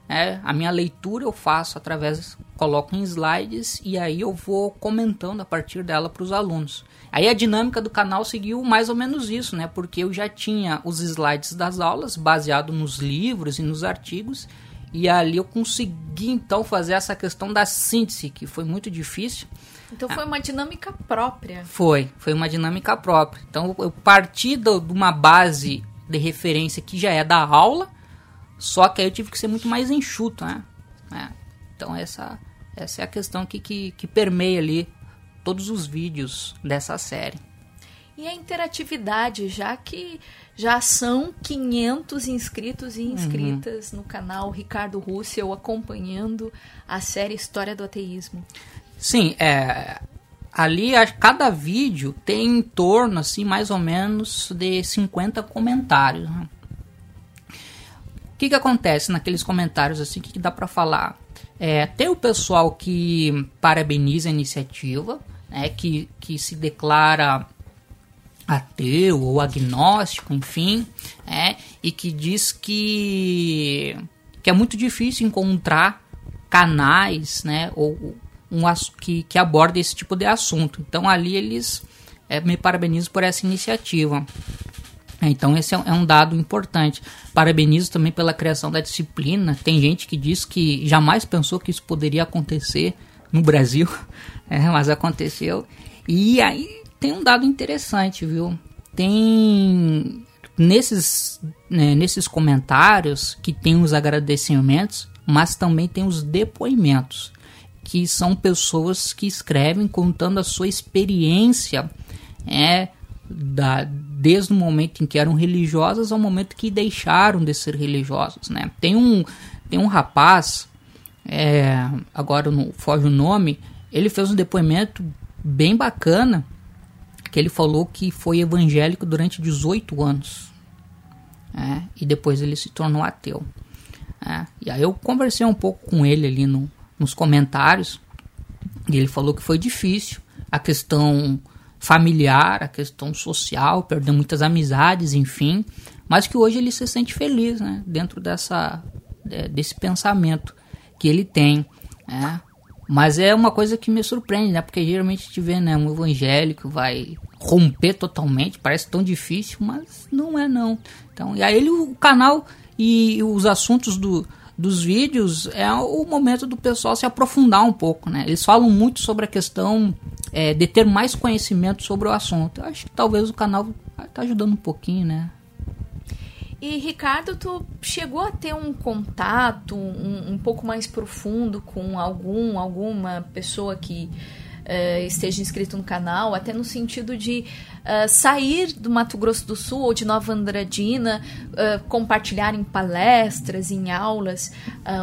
né? A minha leitura eu faço através, coloco em slides e aí eu vou comentando a partir dela para os alunos. Aí a dinâmica do canal seguiu mais ou menos isso, né? Porque eu já tinha os slides das aulas baseado nos livros e nos artigos e ali eu consegui então fazer essa questão da síntese que foi muito difícil. Então foi uma dinâmica própria. Foi, foi uma dinâmica própria. Então eu parti de uma base de referência que já é da aula, só que aí eu tive que ser muito mais enxuto, né? É. Então essa, essa é a questão que, que, que permeia ali todos os vídeos dessa série. E a interatividade, já que já são 500 inscritos e inscritas no canal Ricardo Russell acompanhando a série História do Ateísmo. Sim, é, ali a- cada vídeo tem em torno, assim, mais ou menos de 50 comentários. né? O que, que acontece naqueles comentários, assim, o que, que dá para falar? É, tem o pessoal que parabeniza a iniciativa, né, que, que se declara ateu ou agnóstico, enfim, é, e que diz que, que é muito difícil encontrar canais, né, ou um que, que aborda esse tipo de assunto. Então ali eles é, me parabenizam por essa iniciativa. Então esse é, é um dado importante. Parabenizo também pela criação da disciplina. Tem gente que diz que jamais pensou que isso poderia acontecer no Brasil, é, mas aconteceu. E aí tem um dado interessante, viu? Tem nesses, né, nesses comentários que tem os agradecimentos, mas também tem os depoimentos, que são pessoas que escrevem contando a sua experiência é, da, desde o momento em que eram religiosas ao momento que deixaram de ser religiosos. Né? Tem, um, tem um rapaz, é, agora não foge o nome, ele fez um depoimento bem bacana, que ele falou que foi evangélico durante 18 anos. É, e depois ele se tornou ateu. É, e aí eu conversei um pouco com ele ali no, nos comentários. E ele falou que foi difícil a questão familiar, a questão social, perdeu muitas amizades, enfim, mas que hoje ele se sente feliz, né, dentro dessa é, desse pensamento que ele tem, né? Mas é uma coisa que me surpreende, né? Porque geralmente a gente vê, né, um evangélico vai romper totalmente, parece tão difícil, mas não é não. Então, e aí ele, o canal e os assuntos do, dos vídeos é o momento do pessoal se aprofundar um pouco, né? Eles falam muito sobre a questão é, de ter mais conhecimento sobre o assunto. Eu acho que talvez o canal tá ajudando um pouquinho, né? E Ricardo, tu chegou a ter um contato um, um pouco mais profundo com algum, alguma pessoa que uh, esteja inscrito no canal, até no sentido de uh, sair do Mato Grosso do Sul ou de Nova Andradina, uh, compartilhar em palestras, em aulas,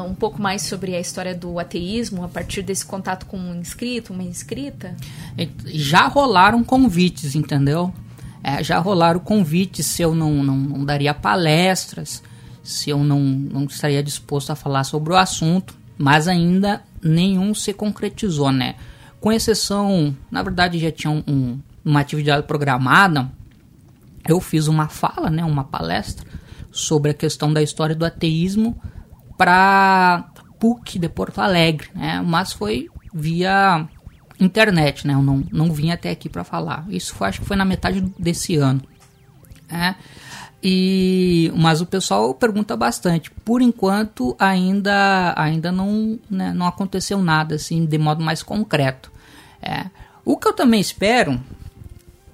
um pouco mais sobre a história do ateísmo a partir desse contato com um inscrito, uma inscrita? Já rolaram convites, entendeu? É, já rolaram convites se eu não, não, não, daria palestras, se eu não, não estaria disposto a falar sobre o assunto, mas ainda nenhum se concretizou, né? Com exceção, na verdade já tinha um, um, uma atividade programada, eu fiz uma fala, né, uma palestra sobre a questão da história do ateísmo para PUC de Porto Alegre, né? Mas foi via internet, né? Eu não, não vim até aqui para falar. Isso foi, acho que foi na metade desse ano. É. E, mas o pessoal pergunta bastante. Por enquanto, ainda, ainda não, né, não aconteceu nada assim de modo mais concreto. É. O que eu também espero,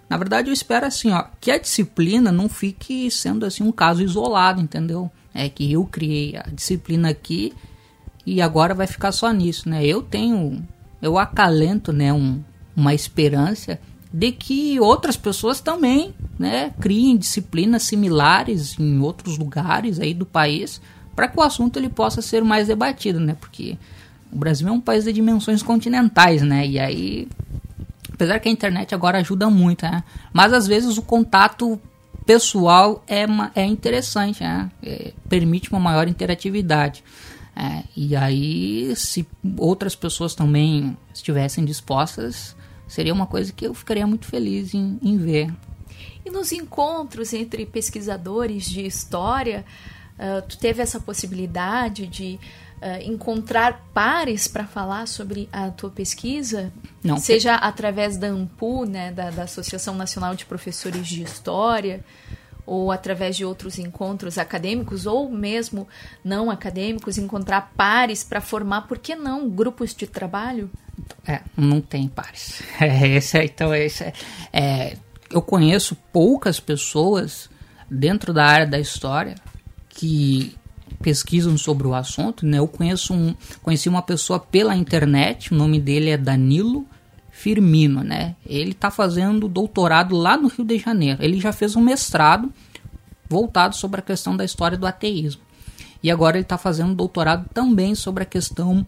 na verdade, eu espero assim, ó, que a disciplina não fique sendo assim um caso isolado, entendeu? É que eu criei a disciplina aqui e agora vai ficar só nisso, né? Eu tenho eu acalento né, um, uma esperança de que outras pessoas também né, criem disciplinas similares em outros lugares aí do país para que o assunto ele possa ser mais debatido, né? Porque o Brasil é um país de dimensões continentais, né? E aí, apesar que a internet agora ajuda muito, né? Mas às vezes o contato pessoal é, é interessante, né? É, permite uma maior interatividade. É, e aí, se outras pessoas também estivessem dispostas, seria uma coisa que eu ficaria muito feliz em, em ver. E nos encontros entre pesquisadores de história, uh, tu teve essa possibilidade de uh, encontrar pares para falar sobre a tua pesquisa? Não. Seja através da AMPU, né, da, da Associação Nacional de Professores de História, ou através de outros encontros acadêmicos ou mesmo não acadêmicos, encontrar pares para formar, por que não, grupos de trabalho? É, não tem pares. É, esse é, então, esse é, é, eu conheço poucas pessoas dentro da área da história que pesquisam sobre o assunto, né? Eu conheço um, conheci uma pessoa pela internet, o nome dele é Danilo Firmino, né? Ele está fazendo doutorado lá no Rio de Janeiro. Ele já fez um mestrado voltado sobre a questão da história do ateísmo. E agora ele está fazendo doutorado também sobre a questão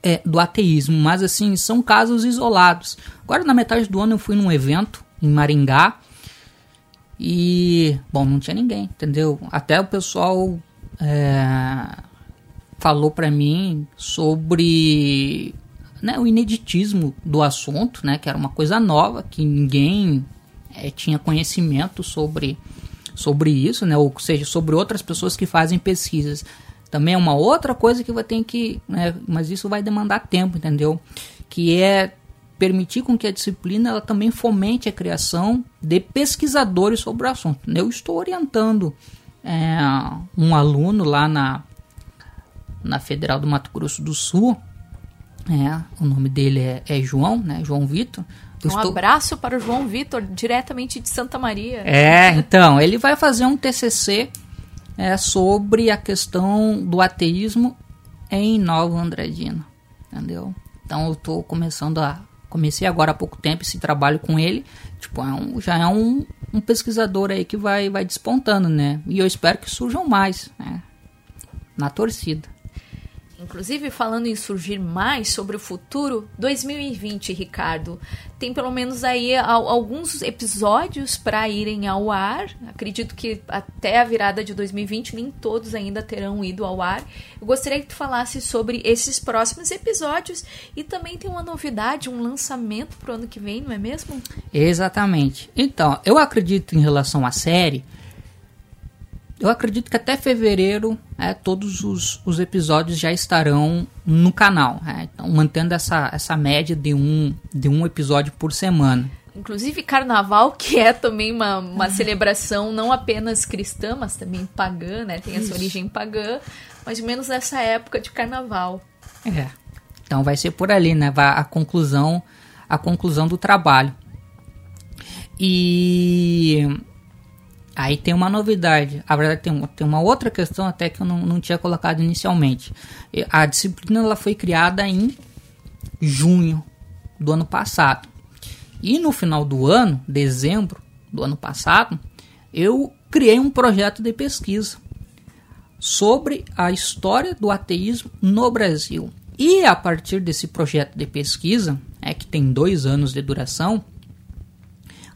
é, do ateísmo. Mas assim, são casos isolados. Agora, na metade do ano, eu fui num evento em Maringá. E, bom, não tinha ninguém, entendeu? Até o pessoal é, falou para mim sobre né, o ineditismo do assunto, né, que era uma coisa nova, que ninguém é, tinha conhecimento sobre, sobre isso, né, ou seja, sobre outras pessoas que fazem pesquisas. Também é uma outra coisa que vai ter que, né, mas isso vai demandar tempo, entendeu? Que é permitir com que a disciplina ela também fomente a criação de pesquisadores sobre o assunto. Eu estou orientando é, um aluno lá na, na Federal do Mato Grosso do Sul é, o nome dele é, é João, né? João Vitor. um estou... abraço para o João Vitor, diretamente de Santa Maria. É, então, ele vai fazer um TCC é, sobre a questão do ateísmo em Nova Andradina, entendeu? Então eu estou começando a comecei agora há pouco tempo esse trabalho com ele, tipo, é um, já é um, um pesquisador aí que vai vai despontando, né? E eu espero que surjam mais, né? Na torcida. Inclusive, falando em surgir mais sobre o futuro, 2020, Ricardo, tem pelo menos aí al- alguns episódios para irem ao ar. Acredito que até a virada de 2020 nem todos ainda terão ido ao ar. Eu gostaria que tu falasse sobre esses próximos episódios e também tem uma novidade, um lançamento pro ano que vem, não é mesmo? Exatamente. Então, eu acredito em relação à série. Eu acredito que até fevereiro é, todos os, os episódios já estarão no canal. é. então, mantendo essa, essa média de um, de um episódio por semana. Inclusive carnaval, que é também uma, uma celebração não apenas cristã, mas também pagã, né? Tem essa Isso. origem pagã, mais ou menos nessa época de carnaval. É. Então vai ser por ali, né? Vai a conclusão, a conclusão do trabalho. E aí tem uma novidade. A verdade tem, tem uma outra questão até que eu não, não tinha colocado inicialmente. A disciplina ela foi criada em junho do ano passado. E no final do ano, dezembro do ano passado, eu criei um projeto de pesquisa sobre a história do ateísmo no Brasil. E a partir desse projeto de pesquisa, é que tem dois anos de duração,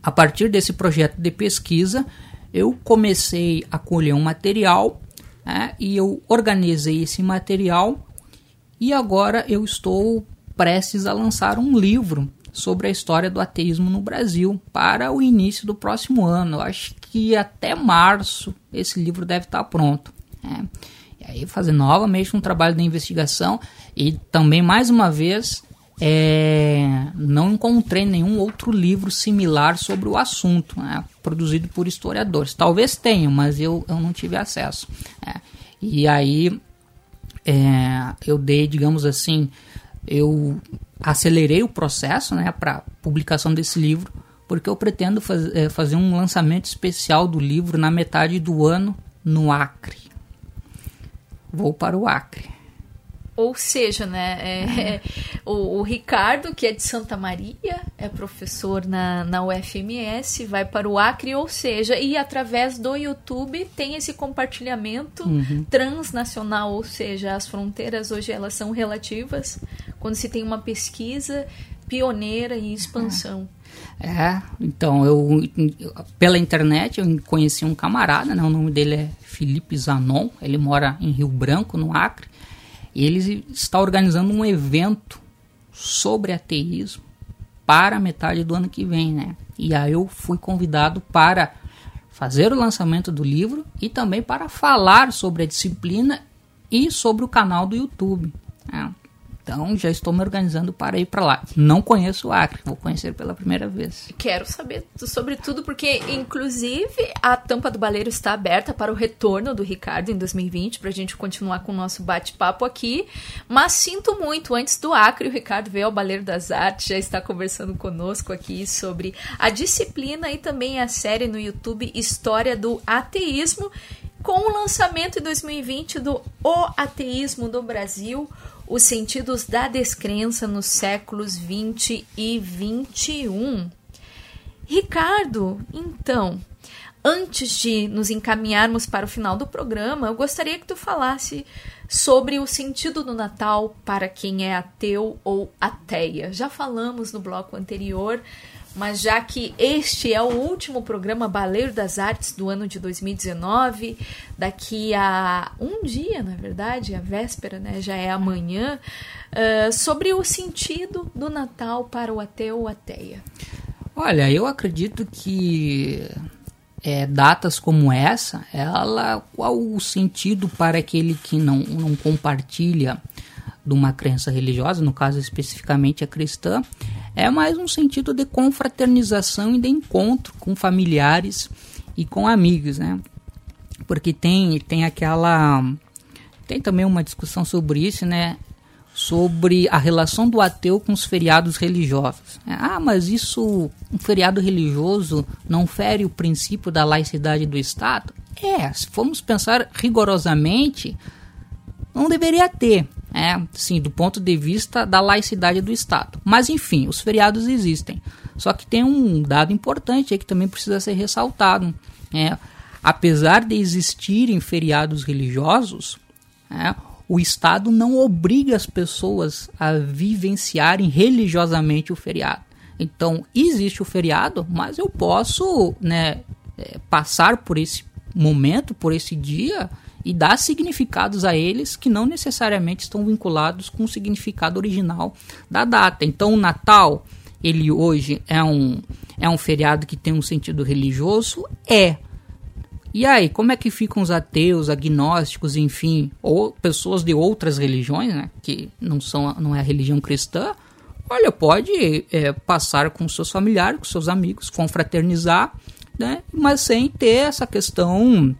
a partir desse projeto de pesquisa, eu comecei a colher um material né, e eu organizei esse material e agora eu estou prestes a lançar um livro sobre a história do ateísmo no Brasil para o início do próximo ano. Eu acho que até março esse livro deve estar pronto. né. E aí fazer novamente um trabalho de investigação e também mais uma vez é, não encontrei nenhum outro livro similar sobre o assunto, né, produzido por historiadores. Talvez tenha, mas eu, eu não tive acesso. né. E aí é, eu dei, digamos assim, eu acelerei o processo né, para publicação desse livro, porque eu pretendo faz, é, fazer um lançamento especial do livro na metade do ano no Acre. Vou para o Acre. Ou seja, né, é- o, o Ricardo, que é de Santa Maria, é professor na, na UFMS, vai para o Acre, ou seja, e através do YouTube tem esse compartilhamento Uhum. transnacional, ou seja, as fronteiras hoje elas são relativas quando se tem uma pesquisa pioneira em expansão. É, então eu pela internet eu conheci um camarada, né? O nome dele é Felipe Zanon, ele mora em Rio Branco, no Acre, e ele está organizando um evento sobre ateísmo para metade do ano que vem, né? E aí eu fui convidado para fazer o lançamento do livro e também para falar sobre a disciplina e sobre o canal do YouTube. né? Então já estou me organizando para ir para lá. Não conheço o Acre, vou conhecer pela primeira vez. Quero saber sobre tudo, porque inclusive a tampa do baleiro está aberta para o retorno do Ricardo em 2020, para a gente continuar com o nosso bate-papo aqui. Mas sinto muito, antes do Acre, o Ricardo veio ao Baleiro das Artes, já está conversando conosco aqui sobre a disciplina e também a série no YouTube História do Ateísmo, com o lançamento em 2020 do O Ateísmo do Brasil, os sentidos da descrença nos séculos 20 e 21. Ricardo, então, antes de nos encaminharmos para o final do programa, eu gostaria que tu falasse sobre o sentido do Natal para quem é ateu ou ateia. Já falamos no bloco anterior, mas já que este é o último programa Baleiro das Artes do ano de 2019, daqui a um dia, na verdade, a véspera, né, já é amanhã, uh, sobre o sentido do Natal para o ateu ou ateia. Olha, eu acredito que é, datas como essa, ela qual o sentido para aquele que não, não compartilha de uma crença religiosa, no caso especificamente a cristã, é mais um sentido de confraternização e de encontro com familiares e com amigos, né? Porque tem tem aquela tem também uma discussão sobre isso, né? Sobre a relação do ateu com os feriados religiosos. Ah, mas isso, um feriado religioso não fere o princípio da laicidade do Estado? É, se formos pensar rigorosamente, não deveria ter, é, sim, do ponto de vista da laicidade do Estado. Mas enfim, os feriados existem. Só que tem um dado importante aí que também precisa ser ressaltado. É, apesar de existirem feriados religiosos, é, o Estado não obriga as pessoas a vivenciarem religiosamente o feriado. Então, existe o feriado, mas eu posso né, é, passar por esse momento, por esse dia e dar significados a eles que não necessariamente estão vinculados com o significado original da data. Então, o Natal, ele hoje é um, é um feriado que tem um sentido religioso? É. E aí, como é que ficam os ateus, agnósticos, enfim, ou pessoas de outras religiões, né, que não são não é a religião cristã? Olha, pode é, passar com seus familiares, com seus amigos, confraternizar, né, mas sem ter essa questão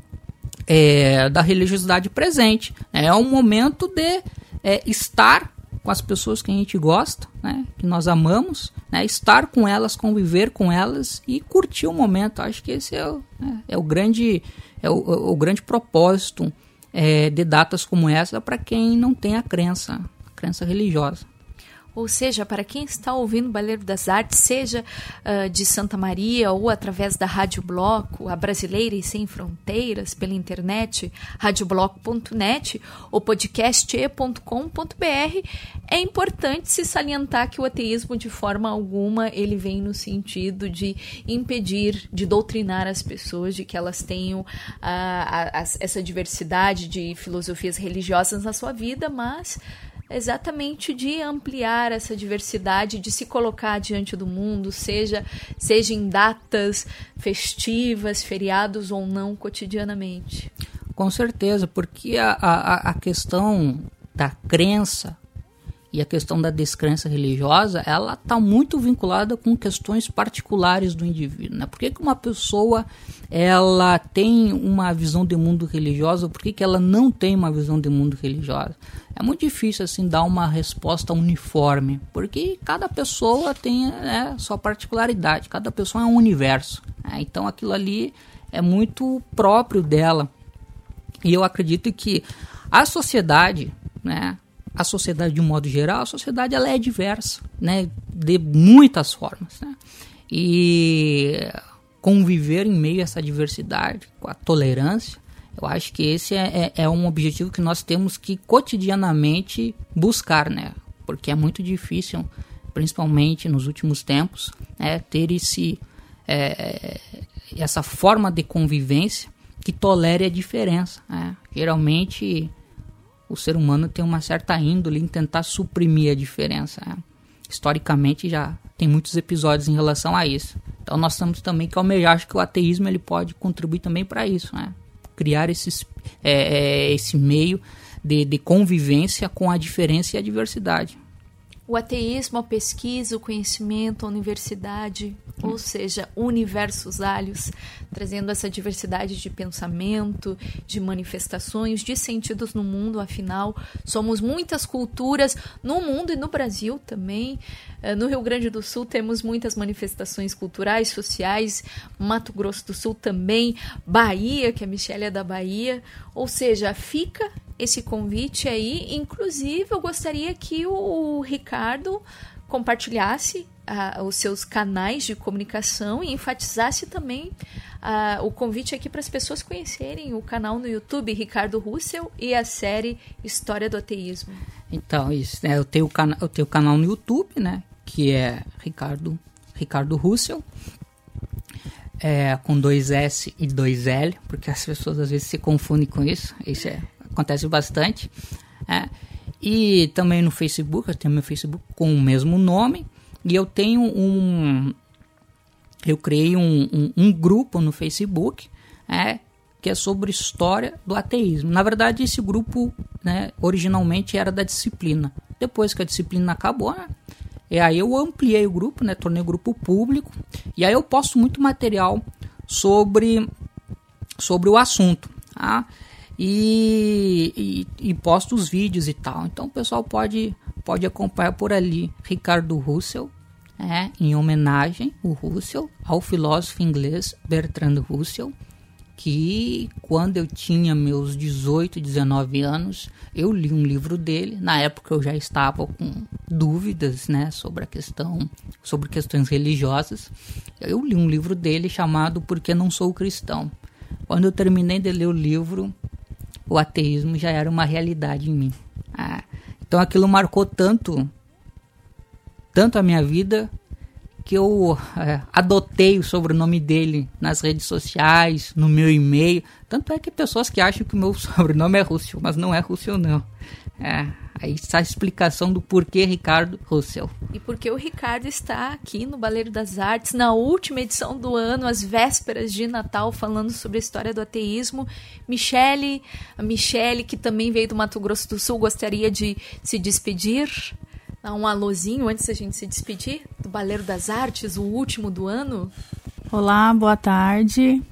é, da religiosidade presente. É um momento de é, estar com as pessoas que a gente gosta, né, que nós amamos, né, estar com elas, conviver com elas e curtir o momento. Acho que esse é o, é, é o grande é o, o grande propósito é, de datas como essa para quem não tem a crença, a crença religiosa. Ou seja, para quem está ouvindo o Baleiro das Artes, seja uh, de Santa Maria ou através da Rádio Bloco, a Brasileira e Sem Fronteiras, pela internet, radiobloco.net ou podcast.com.br, é importante se salientar que o ateísmo, de forma alguma, ele vem no sentido de impedir, de doutrinar as pessoas, de que elas tenham uh, a, a, essa diversidade de filosofias religiosas na sua vida, mas exatamente de ampliar essa diversidade, de se colocar diante do mundo, seja, seja em datas festivas, feriados ou não, cotidianamente. Com certeza, porque a, a, a questão da crença e a questão da descrença religiosa, ela está muito vinculada com questões particulares do indivíduo. Né? Por que, que uma pessoa ela tem uma visão de mundo religiosa, por que, que ela não tem uma visão de mundo religiosa? É muito difícil assim dar uma resposta uniforme, porque cada pessoa tem né, sua particularidade, cada pessoa é um universo. Né? Então aquilo ali é muito próprio dela. E eu acredito que a sociedade, né, a sociedade de um modo geral, a sociedade ela é diversa, né, de muitas formas, né? E conviver em meio a essa diversidade, com a tolerância, eu acho que esse é, é, é um objetivo que nós temos que cotidianamente buscar, né? Porque é muito difícil, principalmente nos últimos tempos, né, ter esse, é, essa forma de convivência que tolere a diferença. Né? Geralmente o ser humano tem uma certa índole em tentar suprimir a diferença. Né? Historicamente já tem muitos episódios em relação a isso. Então nós temos também que almejar, acho que o ateísmo ele pode contribuir também para isso, né? criar esses, é, é, esse meio de, de convivência com a diferença e a diversidade. O ateísmo, a pesquisa, o conhecimento, a universidade, ou seja, universos alhos, trazendo essa diversidade de pensamento, de manifestações, de sentidos no mundo, afinal, somos muitas culturas no mundo e no Brasil também. Eh, no Rio Grande do Sul temos muitas manifestações culturais, sociais, Mato Grosso do Sul também, Bahia, que a Michelle é da Bahia, ou seja, fica esse convite aí. Inclusive, eu gostaria que o Ricardo compartilhasse uh, os seus canais de comunicação e enfatizasse também uh, o convite aqui para as pessoas conhecerem o canal no YouTube Ricardo Russell e a série História do Ateísmo. Então, isso, né? Eu tenho, eu tenho o canal no YouTube, né? Que é Ricardo, Ricardo Russell. É, com dois S e dois L, porque as pessoas às vezes se confundem com isso. Isso é, acontece bastante. É. E também no Facebook, eu tenho meu Facebook com o mesmo nome. E eu tenho um. Eu criei um, um, um grupo no Facebook é, que é sobre história do ateísmo. Na verdade, esse grupo né, originalmente era da disciplina. Depois que a disciplina acabou, né, e aí eu ampliei o grupo, né, tornei o grupo público. E aí eu posto muito material sobre, sobre o assunto. Tá? E, e, e posto os vídeos e tal. Então o pessoal pode, pode acompanhar por ali Ricardo Russell, é, em homenagem o Russell ao filósofo inglês Bertrand Russell, que quando eu tinha meus 18, 19 anos, eu li um livro dele. Na época eu já estava com dúvidas, né, sobre a questão, sobre questões religiosas. Eu li um livro dele chamado Por que não sou cristão. Quando eu terminei de ler o livro, o ateísmo já era uma realidade em mim. Ah, então aquilo marcou tanto, tanto a minha vida que eu é, adotei o sobrenome dele nas redes sociais, no meu e-mail. Tanto é que pessoas que acham que o meu sobrenome é Russell, mas não é Russell não. É, aí está a explicação do porquê Ricardo Russell. E porque o Ricardo está aqui no Baleiro das Artes, na última edição do ano, às vésperas de Natal, falando sobre a história do ateísmo. Michele, a Michele, que também veio do Mato Grosso do Sul, gostaria de se despedir. Dar um alôzinho antes da gente se despedir do Baleiro das Artes, o último do ano. Olá, boa tarde.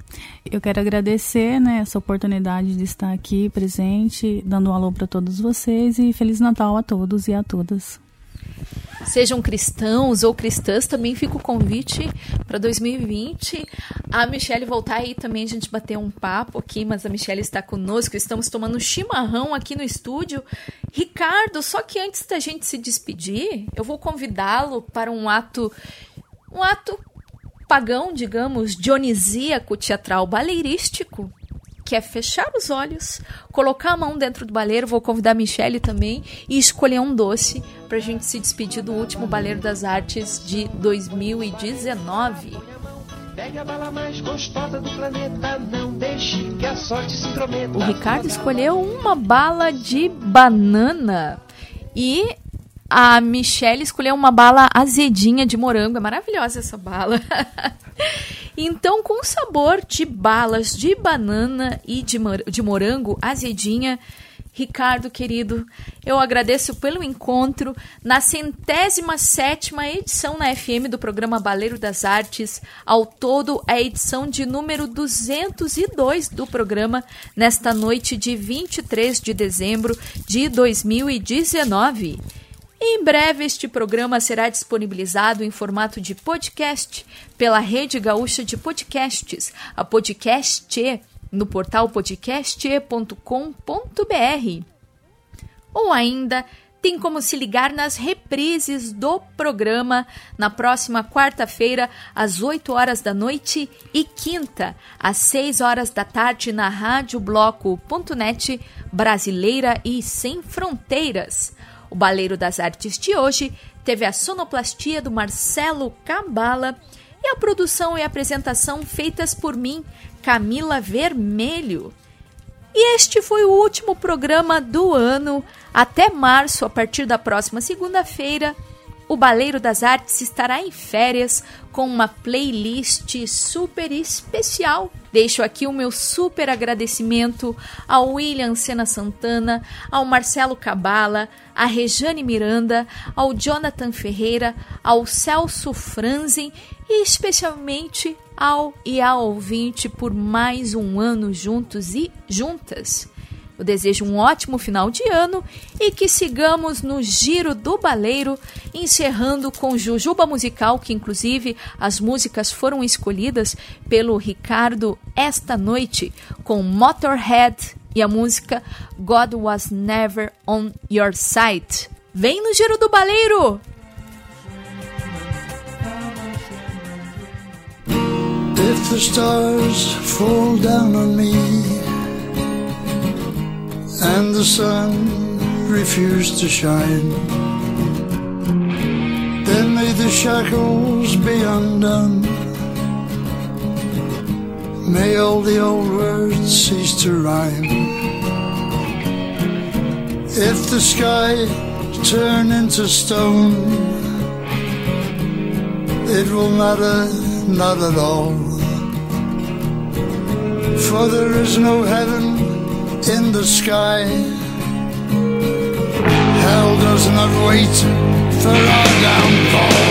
Eu quero agradecer né, essa oportunidade de estar aqui presente, dando um alô para todos vocês e Feliz Natal a todos e a todas. Sejam cristãos ou cristãs, também fica o convite para 2020. A Michelle voltar aí também, a gente bater um papo aqui, mas a Michelle está conosco. Estamos tomando chimarrão aqui no estúdio. Ricardo, só que antes da gente se despedir, eu vou convidá-lo para um ato. Um ato pagão, digamos, dionisíaco, teatral, baleirístico, que é fechar os olhos, colocar a mão dentro do baleiro, vou convidar a Michelle também, e escolher um doce para a gente se despedir do último Baleiro das Artes de 2019. Pegue a bala mais gostosa do planeta, não deixe que a sorte se intrometa. O Ricardo escolheu uma bala de banana e a Michelle escolheu uma bala azedinha de morango. É maravilhosa essa bala. então, com sabor de balas de banana e de, de morango azedinha, Ricardo, querido, eu agradeço pelo encontro na centésima sétima edição na FM do programa Baleiro das Artes. Ao todo, a edição de número 202 do programa, nesta noite de 23 de dezembro de 2019. Em breve, este programa será disponibilizado em formato de podcast pela Rede Gaúcha de Podcasts, a Podcast, no portal podcast.com.br. Ou ainda, tem como se ligar nas reprises do programa na próxima quarta-feira, às 8 horas da noite e quinta, às 6 horas da tarde, na radiobloco.net brasileira e sem fronteiras. O Baleiro das Artes de hoje teve a sonoplastia do Marcelo Cabala e a produção e apresentação feitas por mim, Camila Vermelho. E este foi o último programa do ano. Até março, a partir da próxima segunda-feira, o Baleiro das Artes estará em férias com uma playlist super especial. Deixo aqui o meu super agradecimento ao William Sena Santana, ao Marcelo Cabala, a Rejane Miranda, ao Jonathan Ferreira, ao Celso Franzen e especialmente ao e ao ouvinte por mais um ano juntos e juntas. Eu desejo um ótimo final de ano e que sigamos no Giro do Baleiro, encerrando com Jujuba Musical, que inclusive as músicas foram escolhidas pelo Ricardo esta noite, com Motorhead e a música God Was Never On Your Side. Vem no Giro do Baleiro! If the stars fall down on me and the sun refuse to shine, then may the shackles be undone. May all the old words cease to rhyme. If the sky turn into stone, it will matter not at all. For there is no heaven in the sky. Hell does not wait for our downfall.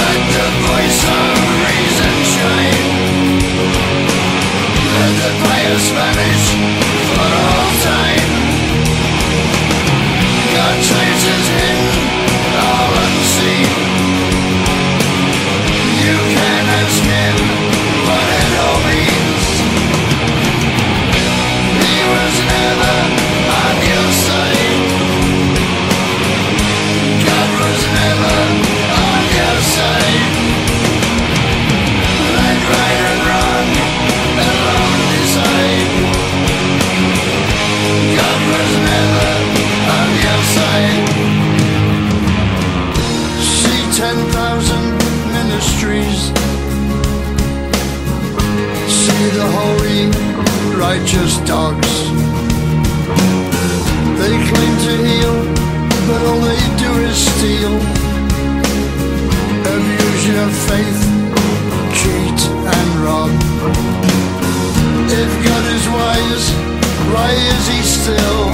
Let the voice of reason shine. Let the bias vanish for all time. Righteous dogs. They claim to heal, but all they do is steal. Abuse your faith, cheat and rob. If God is wise, why is he still?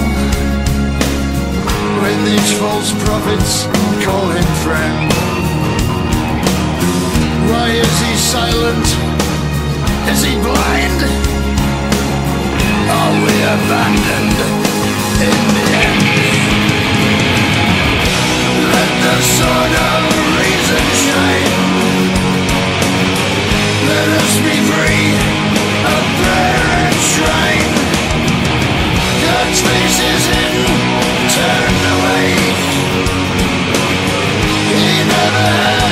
When these false prophets call him friend. Why is he silent? Is he blind? Are we abandoned in the end? Let the of reason shine. Let us be free shrine. God's face is away. He never